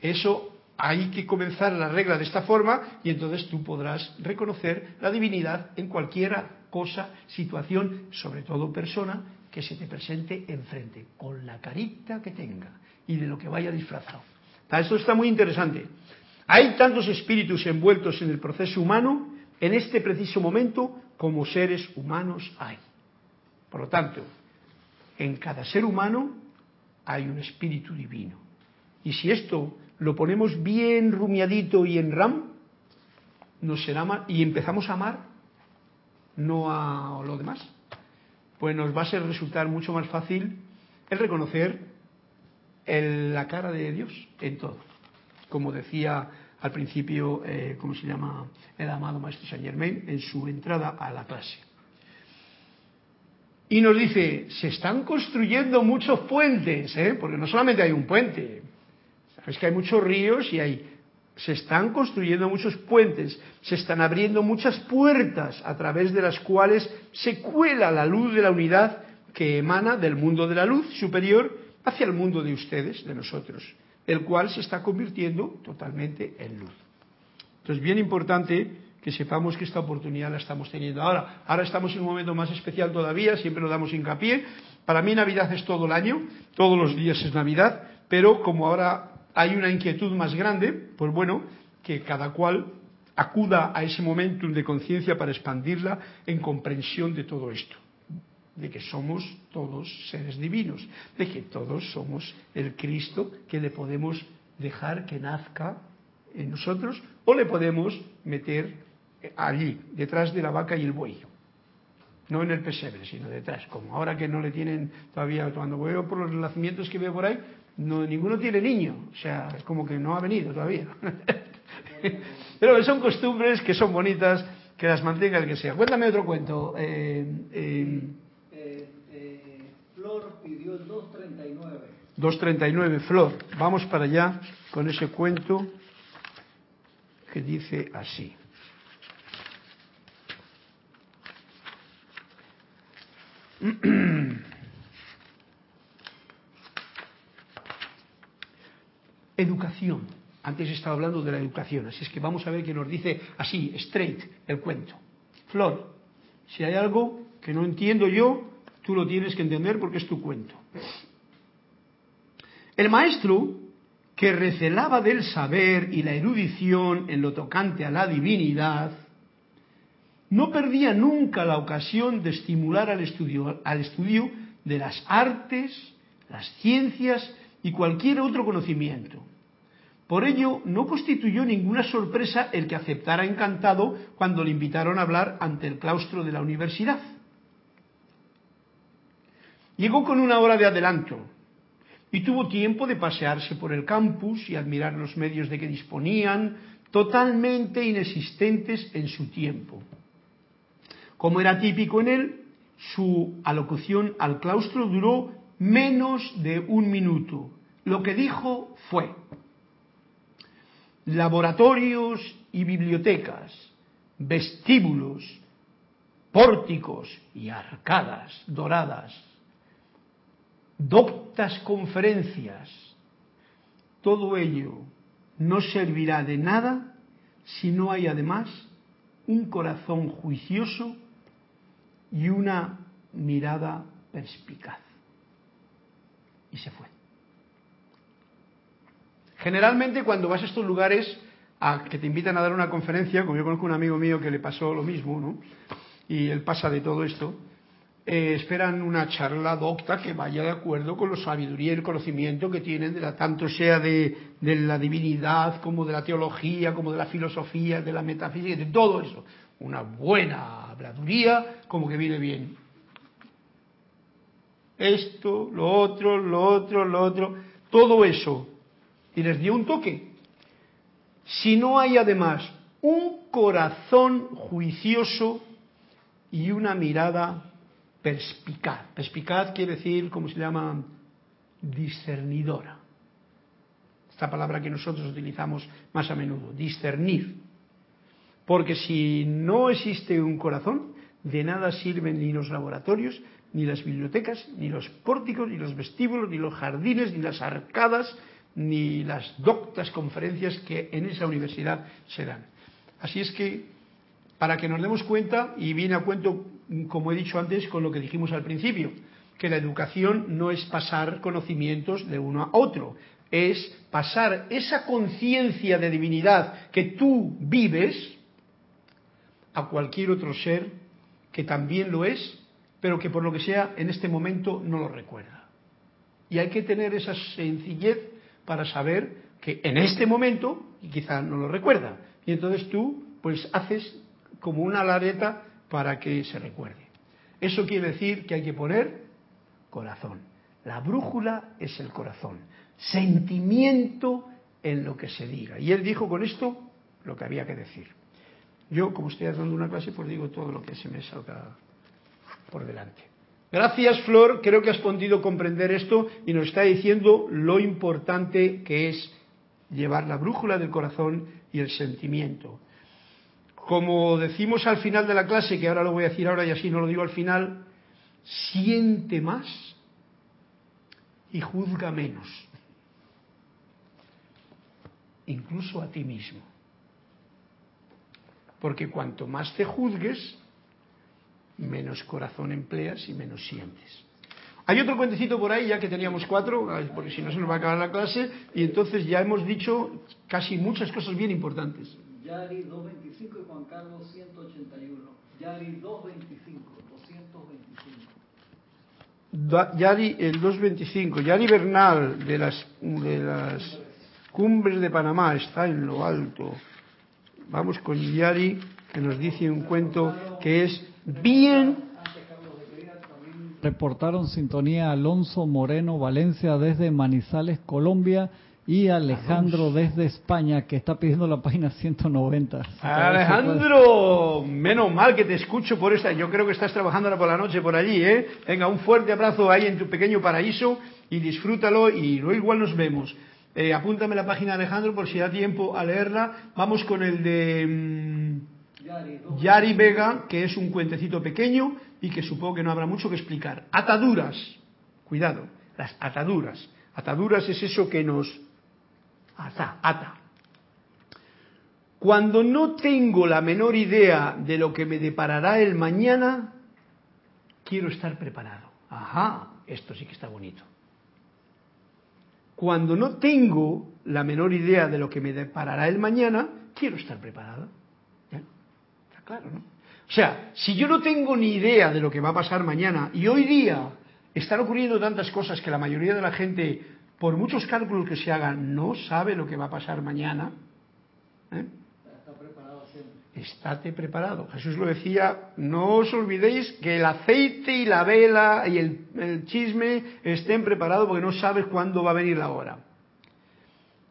Eso hay que comenzar la regla de esta forma y entonces tú podrás reconocer la divinidad en cualquier cosa, situación, sobre todo persona, que se te presente enfrente, con la carita que tenga y de lo que vaya disfrazado. Esto está muy interesante. Hay tantos espíritus envueltos en el proceso humano en este preciso momento como seres humanos hay. Por lo tanto, en cada ser humano hay un espíritu divino. Y si esto lo ponemos bien rumiadito y en RAM, nos será y empezamos a amar, no a lo demás pues nos va a ser resultar mucho más fácil el reconocer la cara de Dios en todo. Como decía al principio, eh, ¿cómo se llama? El amado Maestro Saint Germain en su entrada a la clase. Y nos dice, se están construyendo muchos puentes, ¿eh? porque no solamente hay un puente, sabes que hay muchos ríos y hay se están construyendo muchos puentes, se están abriendo muchas puertas a través de las cuales se cuela la luz de la unidad que emana del mundo de la luz superior hacia el mundo de ustedes, de nosotros, el cual se está convirtiendo totalmente en luz. Entonces, bien importante que sepamos que esta oportunidad la estamos teniendo ahora. Ahora estamos en un momento más especial todavía, siempre lo damos hincapié. Para mí Navidad es todo el año, todos los días es Navidad, pero como ahora hay una inquietud más grande, pues bueno, que cada cual acuda a ese momentum de conciencia para expandirla en comprensión de todo esto, de que somos todos seres divinos, de que todos somos el Cristo que le podemos dejar que nazca en nosotros o le podemos meter allí, detrás de la vaca y el buey. No en el pesebre, sino detrás. Como ahora que no le tienen todavía, cuando veo por los nacimientos que veo por ahí, no, ninguno tiene niño, o sea, es como que no ha venido todavía. Pero son costumbres que son bonitas, que las mantenga el que sea. Cuéntame otro cuento. Eh, eh, eh, Flor pidió 239. 239, Flor. Vamos para allá con ese cuento que dice así. Educación. Antes estaba hablando de la educación, así es que vamos a ver qué nos dice así, straight, el cuento. Flor, si hay algo que no entiendo yo, tú lo tienes que entender porque es tu cuento. El maestro, que recelaba del saber y la erudición en lo tocante a la divinidad, no perdía nunca la ocasión de estimular al estudio, al estudio de las artes, las ciencias y cualquier otro conocimiento. Por ello, no constituyó ninguna sorpresa el que aceptara encantado cuando le invitaron a hablar ante el claustro de la universidad. Llegó con una hora de adelanto y tuvo tiempo de pasearse por el campus y admirar los medios de que disponían, totalmente inexistentes en su tiempo. Como era típico en él, su alocución al claustro duró menos de un minuto. Lo que dijo fue, laboratorios y bibliotecas, vestíbulos, pórticos y arcadas doradas, doctas conferencias, todo ello no servirá de nada si no hay además un corazón juicioso y una mirada perspicaz. Y se fue. Generalmente cuando vas a estos lugares a que te invitan a dar una conferencia, como yo conozco un amigo mío que le pasó lo mismo, ¿no? Y él pasa de todo esto, eh, esperan una charla docta que vaya de acuerdo con la sabiduría y el conocimiento que tienen, de la, tanto sea de, de la divinidad como de la teología, como de la filosofía, de la metafísica, de todo eso. Una buena habladuría como que viene bien. Esto, lo otro, lo otro, lo otro, todo eso y les dio un toque. Si no hay además un corazón juicioso y una mirada perspicaz. Perspicaz quiere decir, ¿cómo se llama? Discernidora. Esta palabra que nosotros utilizamos más a menudo, discernir. Porque si no existe un corazón, de nada sirven ni los laboratorios, ni las bibliotecas, ni los pórticos, ni los vestíbulos, ni los jardines, ni las arcadas, ni las doctas conferencias que en esa universidad se dan. Así es que, para que nos demos cuenta, y viene a cuento, como he dicho antes, con lo que dijimos al principio, que la educación no es pasar conocimientos de uno a otro, es pasar esa conciencia de divinidad que tú vives a cualquier otro ser que también lo es, pero que por lo que sea en este momento no lo recuerda. Y hay que tener esa sencillez para saber que en este momento, y quizá no lo recuerda, y entonces tú pues haces como una lareta para que se recuerde. Eso quiere decir que hay que poner corazón. La brújula es el corazón, sentimiento en lo que se diga. Y él dijo con esto lo que había que decir. Yo, como estoy dando una clase, pues digo todo lo que se me salga por delante. Gracias, Flor. Creo que has podido comprender esto y nos está diciendo lo importante que es llevar la brújula del corazón y el sentimiento. Como decimos al final de la clase, que ahora lo voy a decir ahora y así no lo digo al final, siente más y juzga menos. Incluso a ti mismo. Porque cuanto más te juzgues, menos corazón empleas y menos sientes. Hay otro cuentecito por ahí, ya que teníamos cuatro, porque si no se nos va a acabar la clase, y entonces ya hemos dicho casi muchas cosas bien importantes. Yari 225 y Juan Carlos 181. Yari 225, 225. Yari el 225, Yari Bernal de las, de las cumbres de Panamá está en lo alto. Vamos con Yari que nos dice un cuento que es bien. Reportaron sintonía Alonso Moreno Valencia desde Manizales, Colombia, y Alejandro desde España, que está pidiendo la página 190. Alejandro, menos mal que te escucho por esta. Yo creo que estás trabajando por la noche por allí, ¿eh? Venga, un fuerte abrazo ahí en tu pequeño paraíso y disfrútalo y luego igual nos vemos. Eh, apúntame la página Alejandro por si da tiempo a leerla. Vamos con el de mm, Yari, Vega, que es un cuentecito pequeño y que supongo que no habrá mucho que explicar. Ataduras. Cuidado, las ataduras. Ataduras es eso que nos ata, ata. Cuando no tengo la menor idea de lo que me deparará el mañana, quiero estar preparado. Ajá, esto sí que está bonito. Cuando no tengo la menor idea de lo que me deparará el mañana, quiero estar preparado. Claro, ¿no? O sea, si yo no tengo ni idea de lo que va a pasar mañana y hoy día están ocurriendo tantas cosas que la mayoría de la gente, por muchos cálculos que se hagan, no sabe lo que va a pasar mañana, ¿eh? Preparado estate preparado. Jesús lo decía, no os olvidéis que el aceite y la vela y el, el chisme estén preparados porque no sabes cuándo va a venir la hora.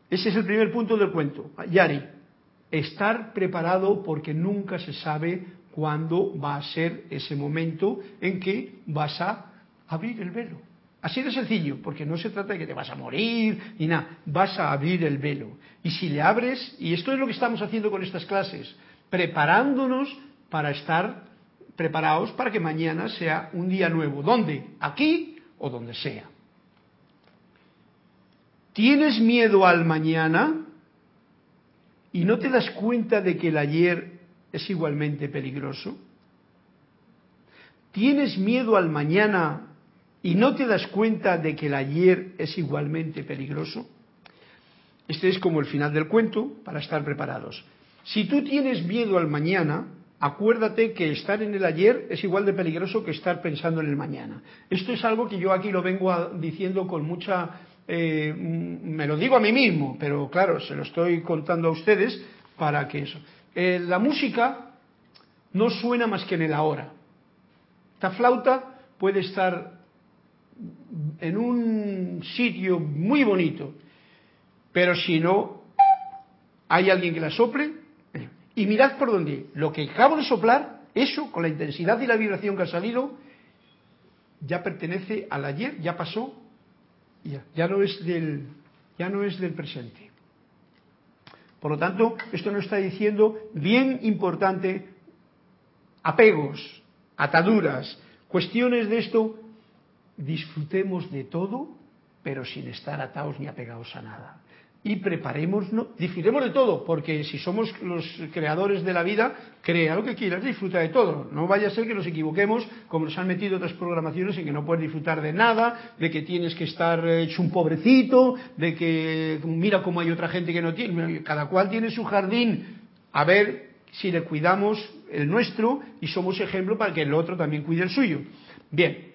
Ese es el primer punto del cuento. Yari, estar preparado porque nunca se sabe cuándo va a ser ese momento en que vas a abrir el velo. Así de sencillo, porque no se trata de que te vas a morir ni nada, vas a abrir el velo. Y si le abres, y esto es lo que estamos haciendo con estas clases, preparándonos para estar preparados para que mañana sea un día nuevo. ¿Dónde? Aquí o donde sea. ¿Tienes miedo al mañana y no te das cuenta de que el ayer es igualmente peligroso? ¿Tienes miedo al mañana y no te das cuenta de que el ayer es igualmente peligroso? Este es como el final del cuento para estar preparados. Si tú tienes miedo al mañana, acuérdate que estar en el ayer es igual de peligroso que estar pensando en el mañana. Esto es algo que yo aquí lo vengo diciendo con mucha... eh, mm, me lo digo a mí mismo, pero claro, se lo estoy contando a ustedes para que eso. Eh, la música no suena más que en el ahora. Esta flauta puede estar en un sitio muy bonito, pero si no hay alguien que la sople, y mirad por dónde, lo que acabo de soplar, eso con la intensidad y la vibración que ha salido, ya pertenece al ayer, ya pasó, ya, ya no es del, ya no es del presente. Por lo tanto, esto nos está diciendo bien importante apegos, ataduras, cuestiones de esto, disfrutemos de todo, pero sin estar atados ni apegados a nada. Y preparémonos, disfrutemos de todo, porque si somos los creadores de la vida, crea lo que quieras, disfruta de todo. No vaya a ser que nos equivoquemos, como nos han metido otras programaciones en que no puedes disfrutar de nada, de que tienes que estar hecho un pobrecito, de que mira cómo hay otra gente que no tiene. Cada cual tiene su jardín. A ver si le cuidamos el nuestro y somos ejemplo para que el otro también cuide el suyo. Bien,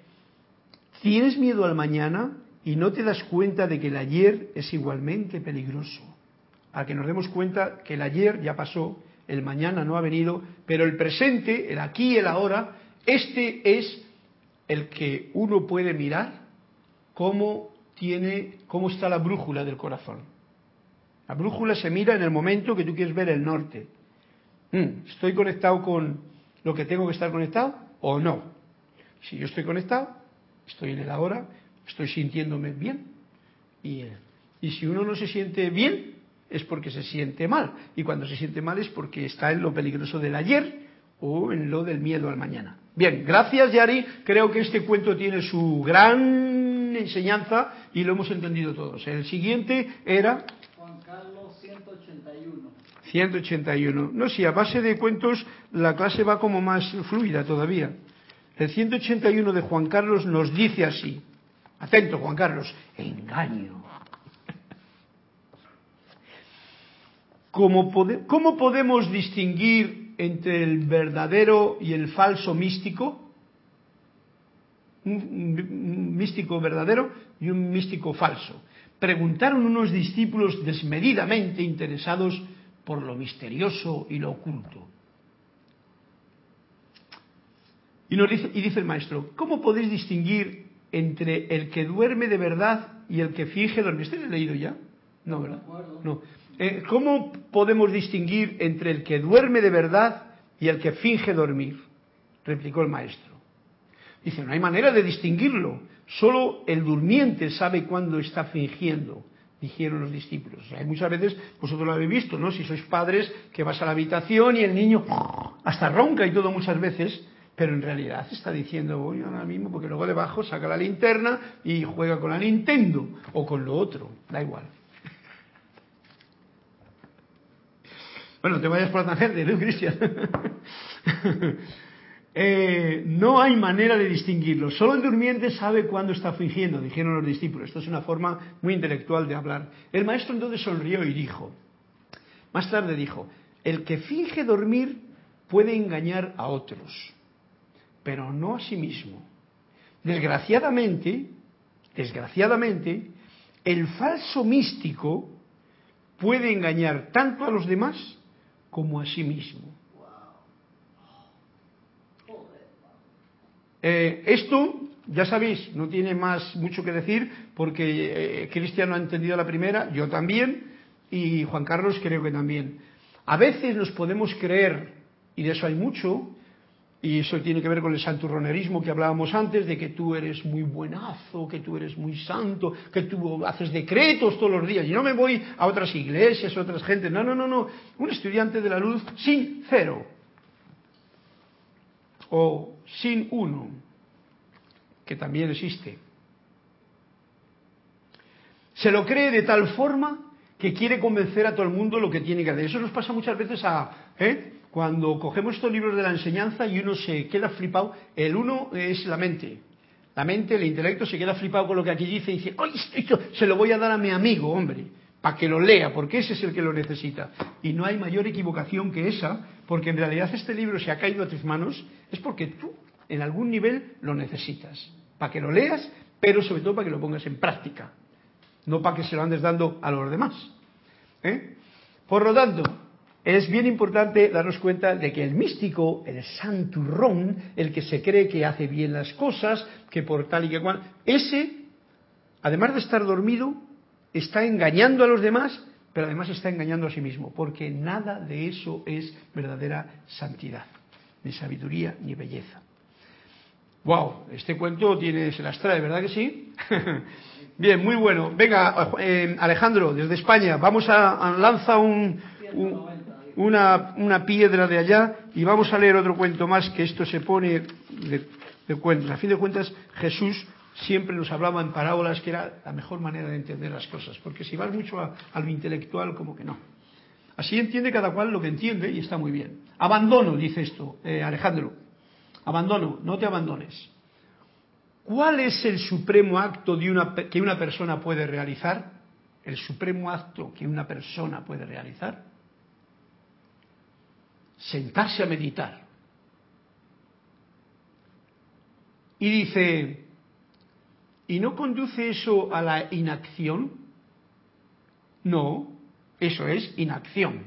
¿tienes miedo al mañana y no te das cuenta de que el ayer es igualmente peligroso? Para que nos demos cuenta que el ayer ya pasó, el mañana no ha venido, pero el presente, el aquí y el ahora, este es el que uno puede mirar cómo tiene, cómo está la brújula del corazón. La brújula se mira en el momento que tú quieres ver el norte. Mm, ¿Estoy conectado con lo que tengo que estar conectado o no? Si yo estoy conectado, estoy en el ahora, estoy sintiéndome bien. Y, y si uno no se siente bien, es porque se siente mal. Y cuando se siente mal es porque está en lo peligroso del ayer o en lo del miedo al mañana. Bien, gracias Yari. Creo que este cuento tiene su gran enseñanza y lo hemos entendido todos. El siguiente era Juan Carlos 181. 181. No, si a base de cuentos la clase va como más fluida todavía. El 181 de Juan Carlos nos dice así. Atento, Juan Carlos. Engaño. ¿Cómo, pode- cómo podemos distinguir entre el verdadero y el falso místico? Un místico verdadero y un místico falso. Preguntaron unos discípulos desmedidamente interesados por lo misterioso y lo oculto. Y, nos dice, y dice el maestro, ¿cómo podéis distinguir entre el que duerme de verdad y el que finge dormir? ¿Este lo he leído ya? No, ¿verdad? No. Eh, ¿Cómo podemos distinguir entre el que duerme de verdad y el que finge dormir? Replicó el maestro. Dice, no hay manera de distinguirlo. Solo el durmiente sabe cuándo está fingiendo. dijeron los discípulos. hay muchas veces, vosotros lo habéis visto, ¿no? Si sois padres, que vas a la habitación y el niño hasta ronca y todo muchas veces, pero en realidad está diciendo, voy ahora mismo, porque luego debajo saca la linterna y juega con la Nintendo o con lo otro, da igual. Bueno, te vayas por la tangente, ¿no, Cristian? Eh, no hay manera de distinguirlo. Solo el durmiente sabe cuándo está fingiendo, dijeron los discípulos. Esto es una forma muy intelectual de hablar. El maestro entonces sonrió y dijo, más tarde dijo, el que finge dormir puede engañar a otros, pero no a sí mismo. Desgraciadamente, desgraciadamente, el falso místico puede engañar tanto a los demás como a sí mismo. Eh, esto, ya sabéis, no tiene más mucho que decir porque eh, Cristian no ha entendido la primera, yo también, y Juan Carlos creo que también. A veces nos podemos creer, y de eso hay mucho, y eso tiene que ver con el santurronerismo que hablábamos antes, de que tú eres muy buenazo, que tú eres muy santo, que tú haces decretos todos los días. Y no me voy a otras iglesias, a otras gentes. No, no, no, no. Un estudiante de la luz sincero o sin uno, que también existe. Se lo cree de tal forma que quiere convencer a todo el mundo lo que tiene que hacer. Eso nos pasa muchas veces a, ¿eh? Cuando cogemos estos libros de la enseñanza y uno se queda flipado. El uno es la mente. La mente, el intelecto se queda flipado con lo que aquí dice y dice, ¡ay, esto se lo voy a dar a mi amigo, hombre! para que lo lea, porque ese es el que lo necesita. Y no hay mayor equivocación que esa, porque en realidad este libro se ha caído a tus manos, es porque tú en algún nivel lo necesitas, para que lo leas, pero sobre todo para que lo pongas en práctica, no para que se lo andes dando a los demás. ¿eh? Por lo tanto, es bien importante darnos cuenta de que el místico, el santurrón, el que se cree que hace bien las cosas, que por tal y que cual, ese, además de estar dormido, está engañando a los demás, pero además está engañando a sí mismo, porque nada de eso es verdadera santidad, ni sabiduría, ni belleza. Wow, este cuento tiene, se las trae, ¿verdad que sí? Bien, muy bueno. Venga, eh, Alejandro, desde España, vamos a, lanza un, una, una, piedra de allá y vamos a leer otro cuento más que esto se pone de, de. A fin de cuentas, Jesús siempre nos hablaba en parábolas que era la mejor manera de entender las cosas, porque si vas mucho a, lo intelectual, como que no. Así entiende cada cual lo que entiende y está muy bien. Abandono, dice esto, eh, Alejandro. Abandono, no te abandones. ¿Cuál es el supremo acto de una, que una persona puede realizar? El supremo acto que una persona puede realizar. Sentarse a meditar. Y dice, ¿Y no conduce eso a la inacción? No, eso es inacción.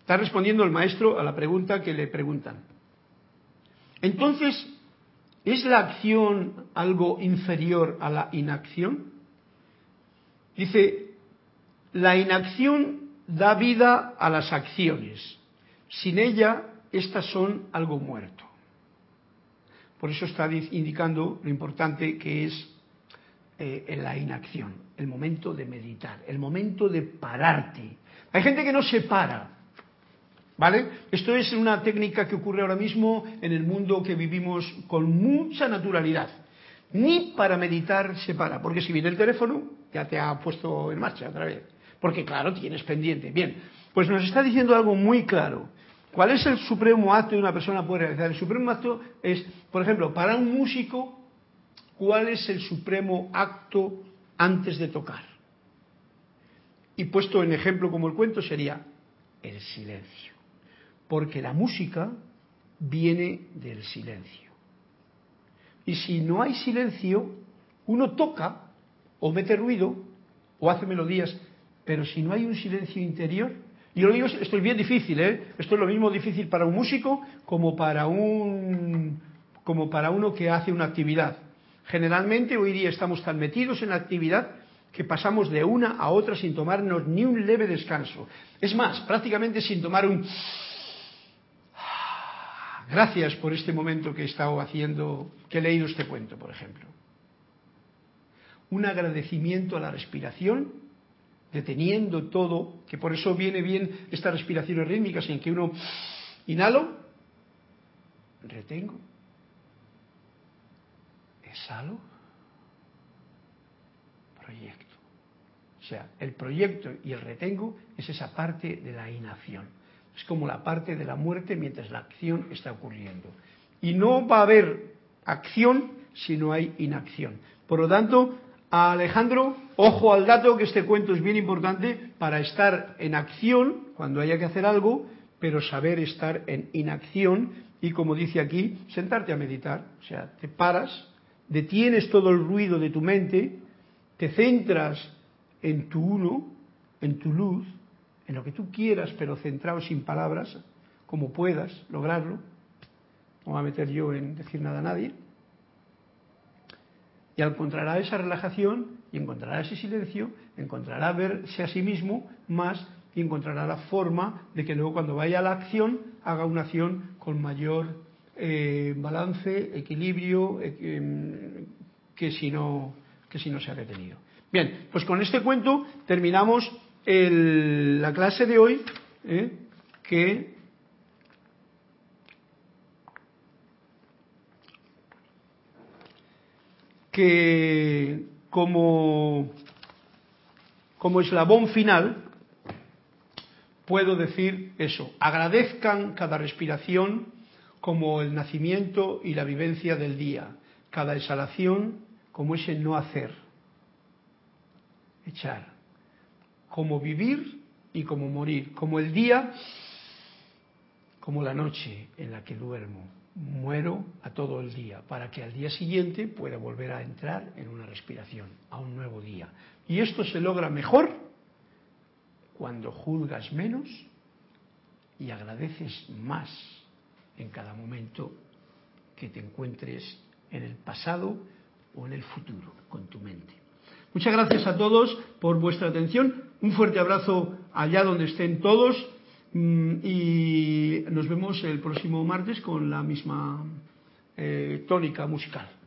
Está respondiendo el maestro a la pregunta que le preguntan. Entonces, ¿es la acción algo inferior a la inacción? Dice, la inacción da vida a las acciones. Sin ella, estas son algo muerto. Por eso está indicando lo importante que es eh, la inacción, el momento de meditar, el momento de pararte. Hay gente que no se para, ¿vale? Esto es una técnica que ocurre ahora mismo en el mundo que vivimos con mucha naturalidad. Ni para meditar se para, porque si viene el teléfono ya te ha puesto en marcha otra vez. Porque claro, tienes pendiente. Bien, pues nos está diciendo algo muy claro. ¿Cuál es el supremo acto que una persona puede realizar? El supremo acto es, por ejemplo, para un músico cuál es el supremo acto antes de tocar. Y puesto en ejemplo como el cuento sería el silencio. Porque la música viene del silencio. Y si no hay silencio, uno toca o mete ruido o hace melodías, pero si no hay un silencio interior, y lo digo, esto es bien difícil, ¿eh? Esto es lo mismo difícil para un músico como para un como para uno que hace una actividad. Generalmente hoy día estamos tan metidos en la actividad que pasamos de una a otra sin tomarnos ni un leve descanso. Es más, prácticamente sin tomar un... Gracias por este momento que he estado haciendo, que he leído este cuento, por ejemplo. Un agradecimiento a la respiración deteniendo todo, que por eso viene bien estas respiraciones rítmicas en que uno inhalo, retengo, exhalo, proyecto. O sea, el proyecto y el retengo es esa parte de la inacción. Es como la parte de la muerte mientras la acción está ocurriendo. Y no va a haber acción si no hay inacción. Por lo tanto, Alejandro, ojo al dato, que este cuento es bien importante para estar en acción cuando haya que hacer algo, pero saber estar en inacción y, como dice aquí, sentarte a meditar. O sea, te paras, detienes todo el ruido de tu mente, te centras en tu uno, en tu luz, en lo que tú quieras, pero centrado sin palabras, como puedas lograrlo. No voy a meter yo en decir nada a nadie y encontrará esa relajación y encontrará ese silencio, encontrará verse a sí mismo más y encontrará la forma de que luego cuando vaya a la acción haga una acción con mayor eh, balance, equilibrio, eh, em, que, si no, que si no se ha detenido. Bien, pues con este cuento terminamos la clase de hoy, eh, que que como, como eslabón final puedo decir eso, agradezcan cada respiración como el nacimiento y la vivencia del día, cada exhalación como ese no hacer, echar, como vivir y como morir, como el día, como la noche en la que duermo, muero a todo el día para que al día siguiente pueda volver a entrar en una respiración, a un nuevo día. Y esto se logra mejor cuando juzgas menos y agradeces más en cada momento que te encuentres en el pasado o en el futuro con tu mente. Muchas gracias a todos por vuestra atención. Un fuerte abrazo allá donde estén todos y nos vemos el próximo martes con la misma eh, tónica musical.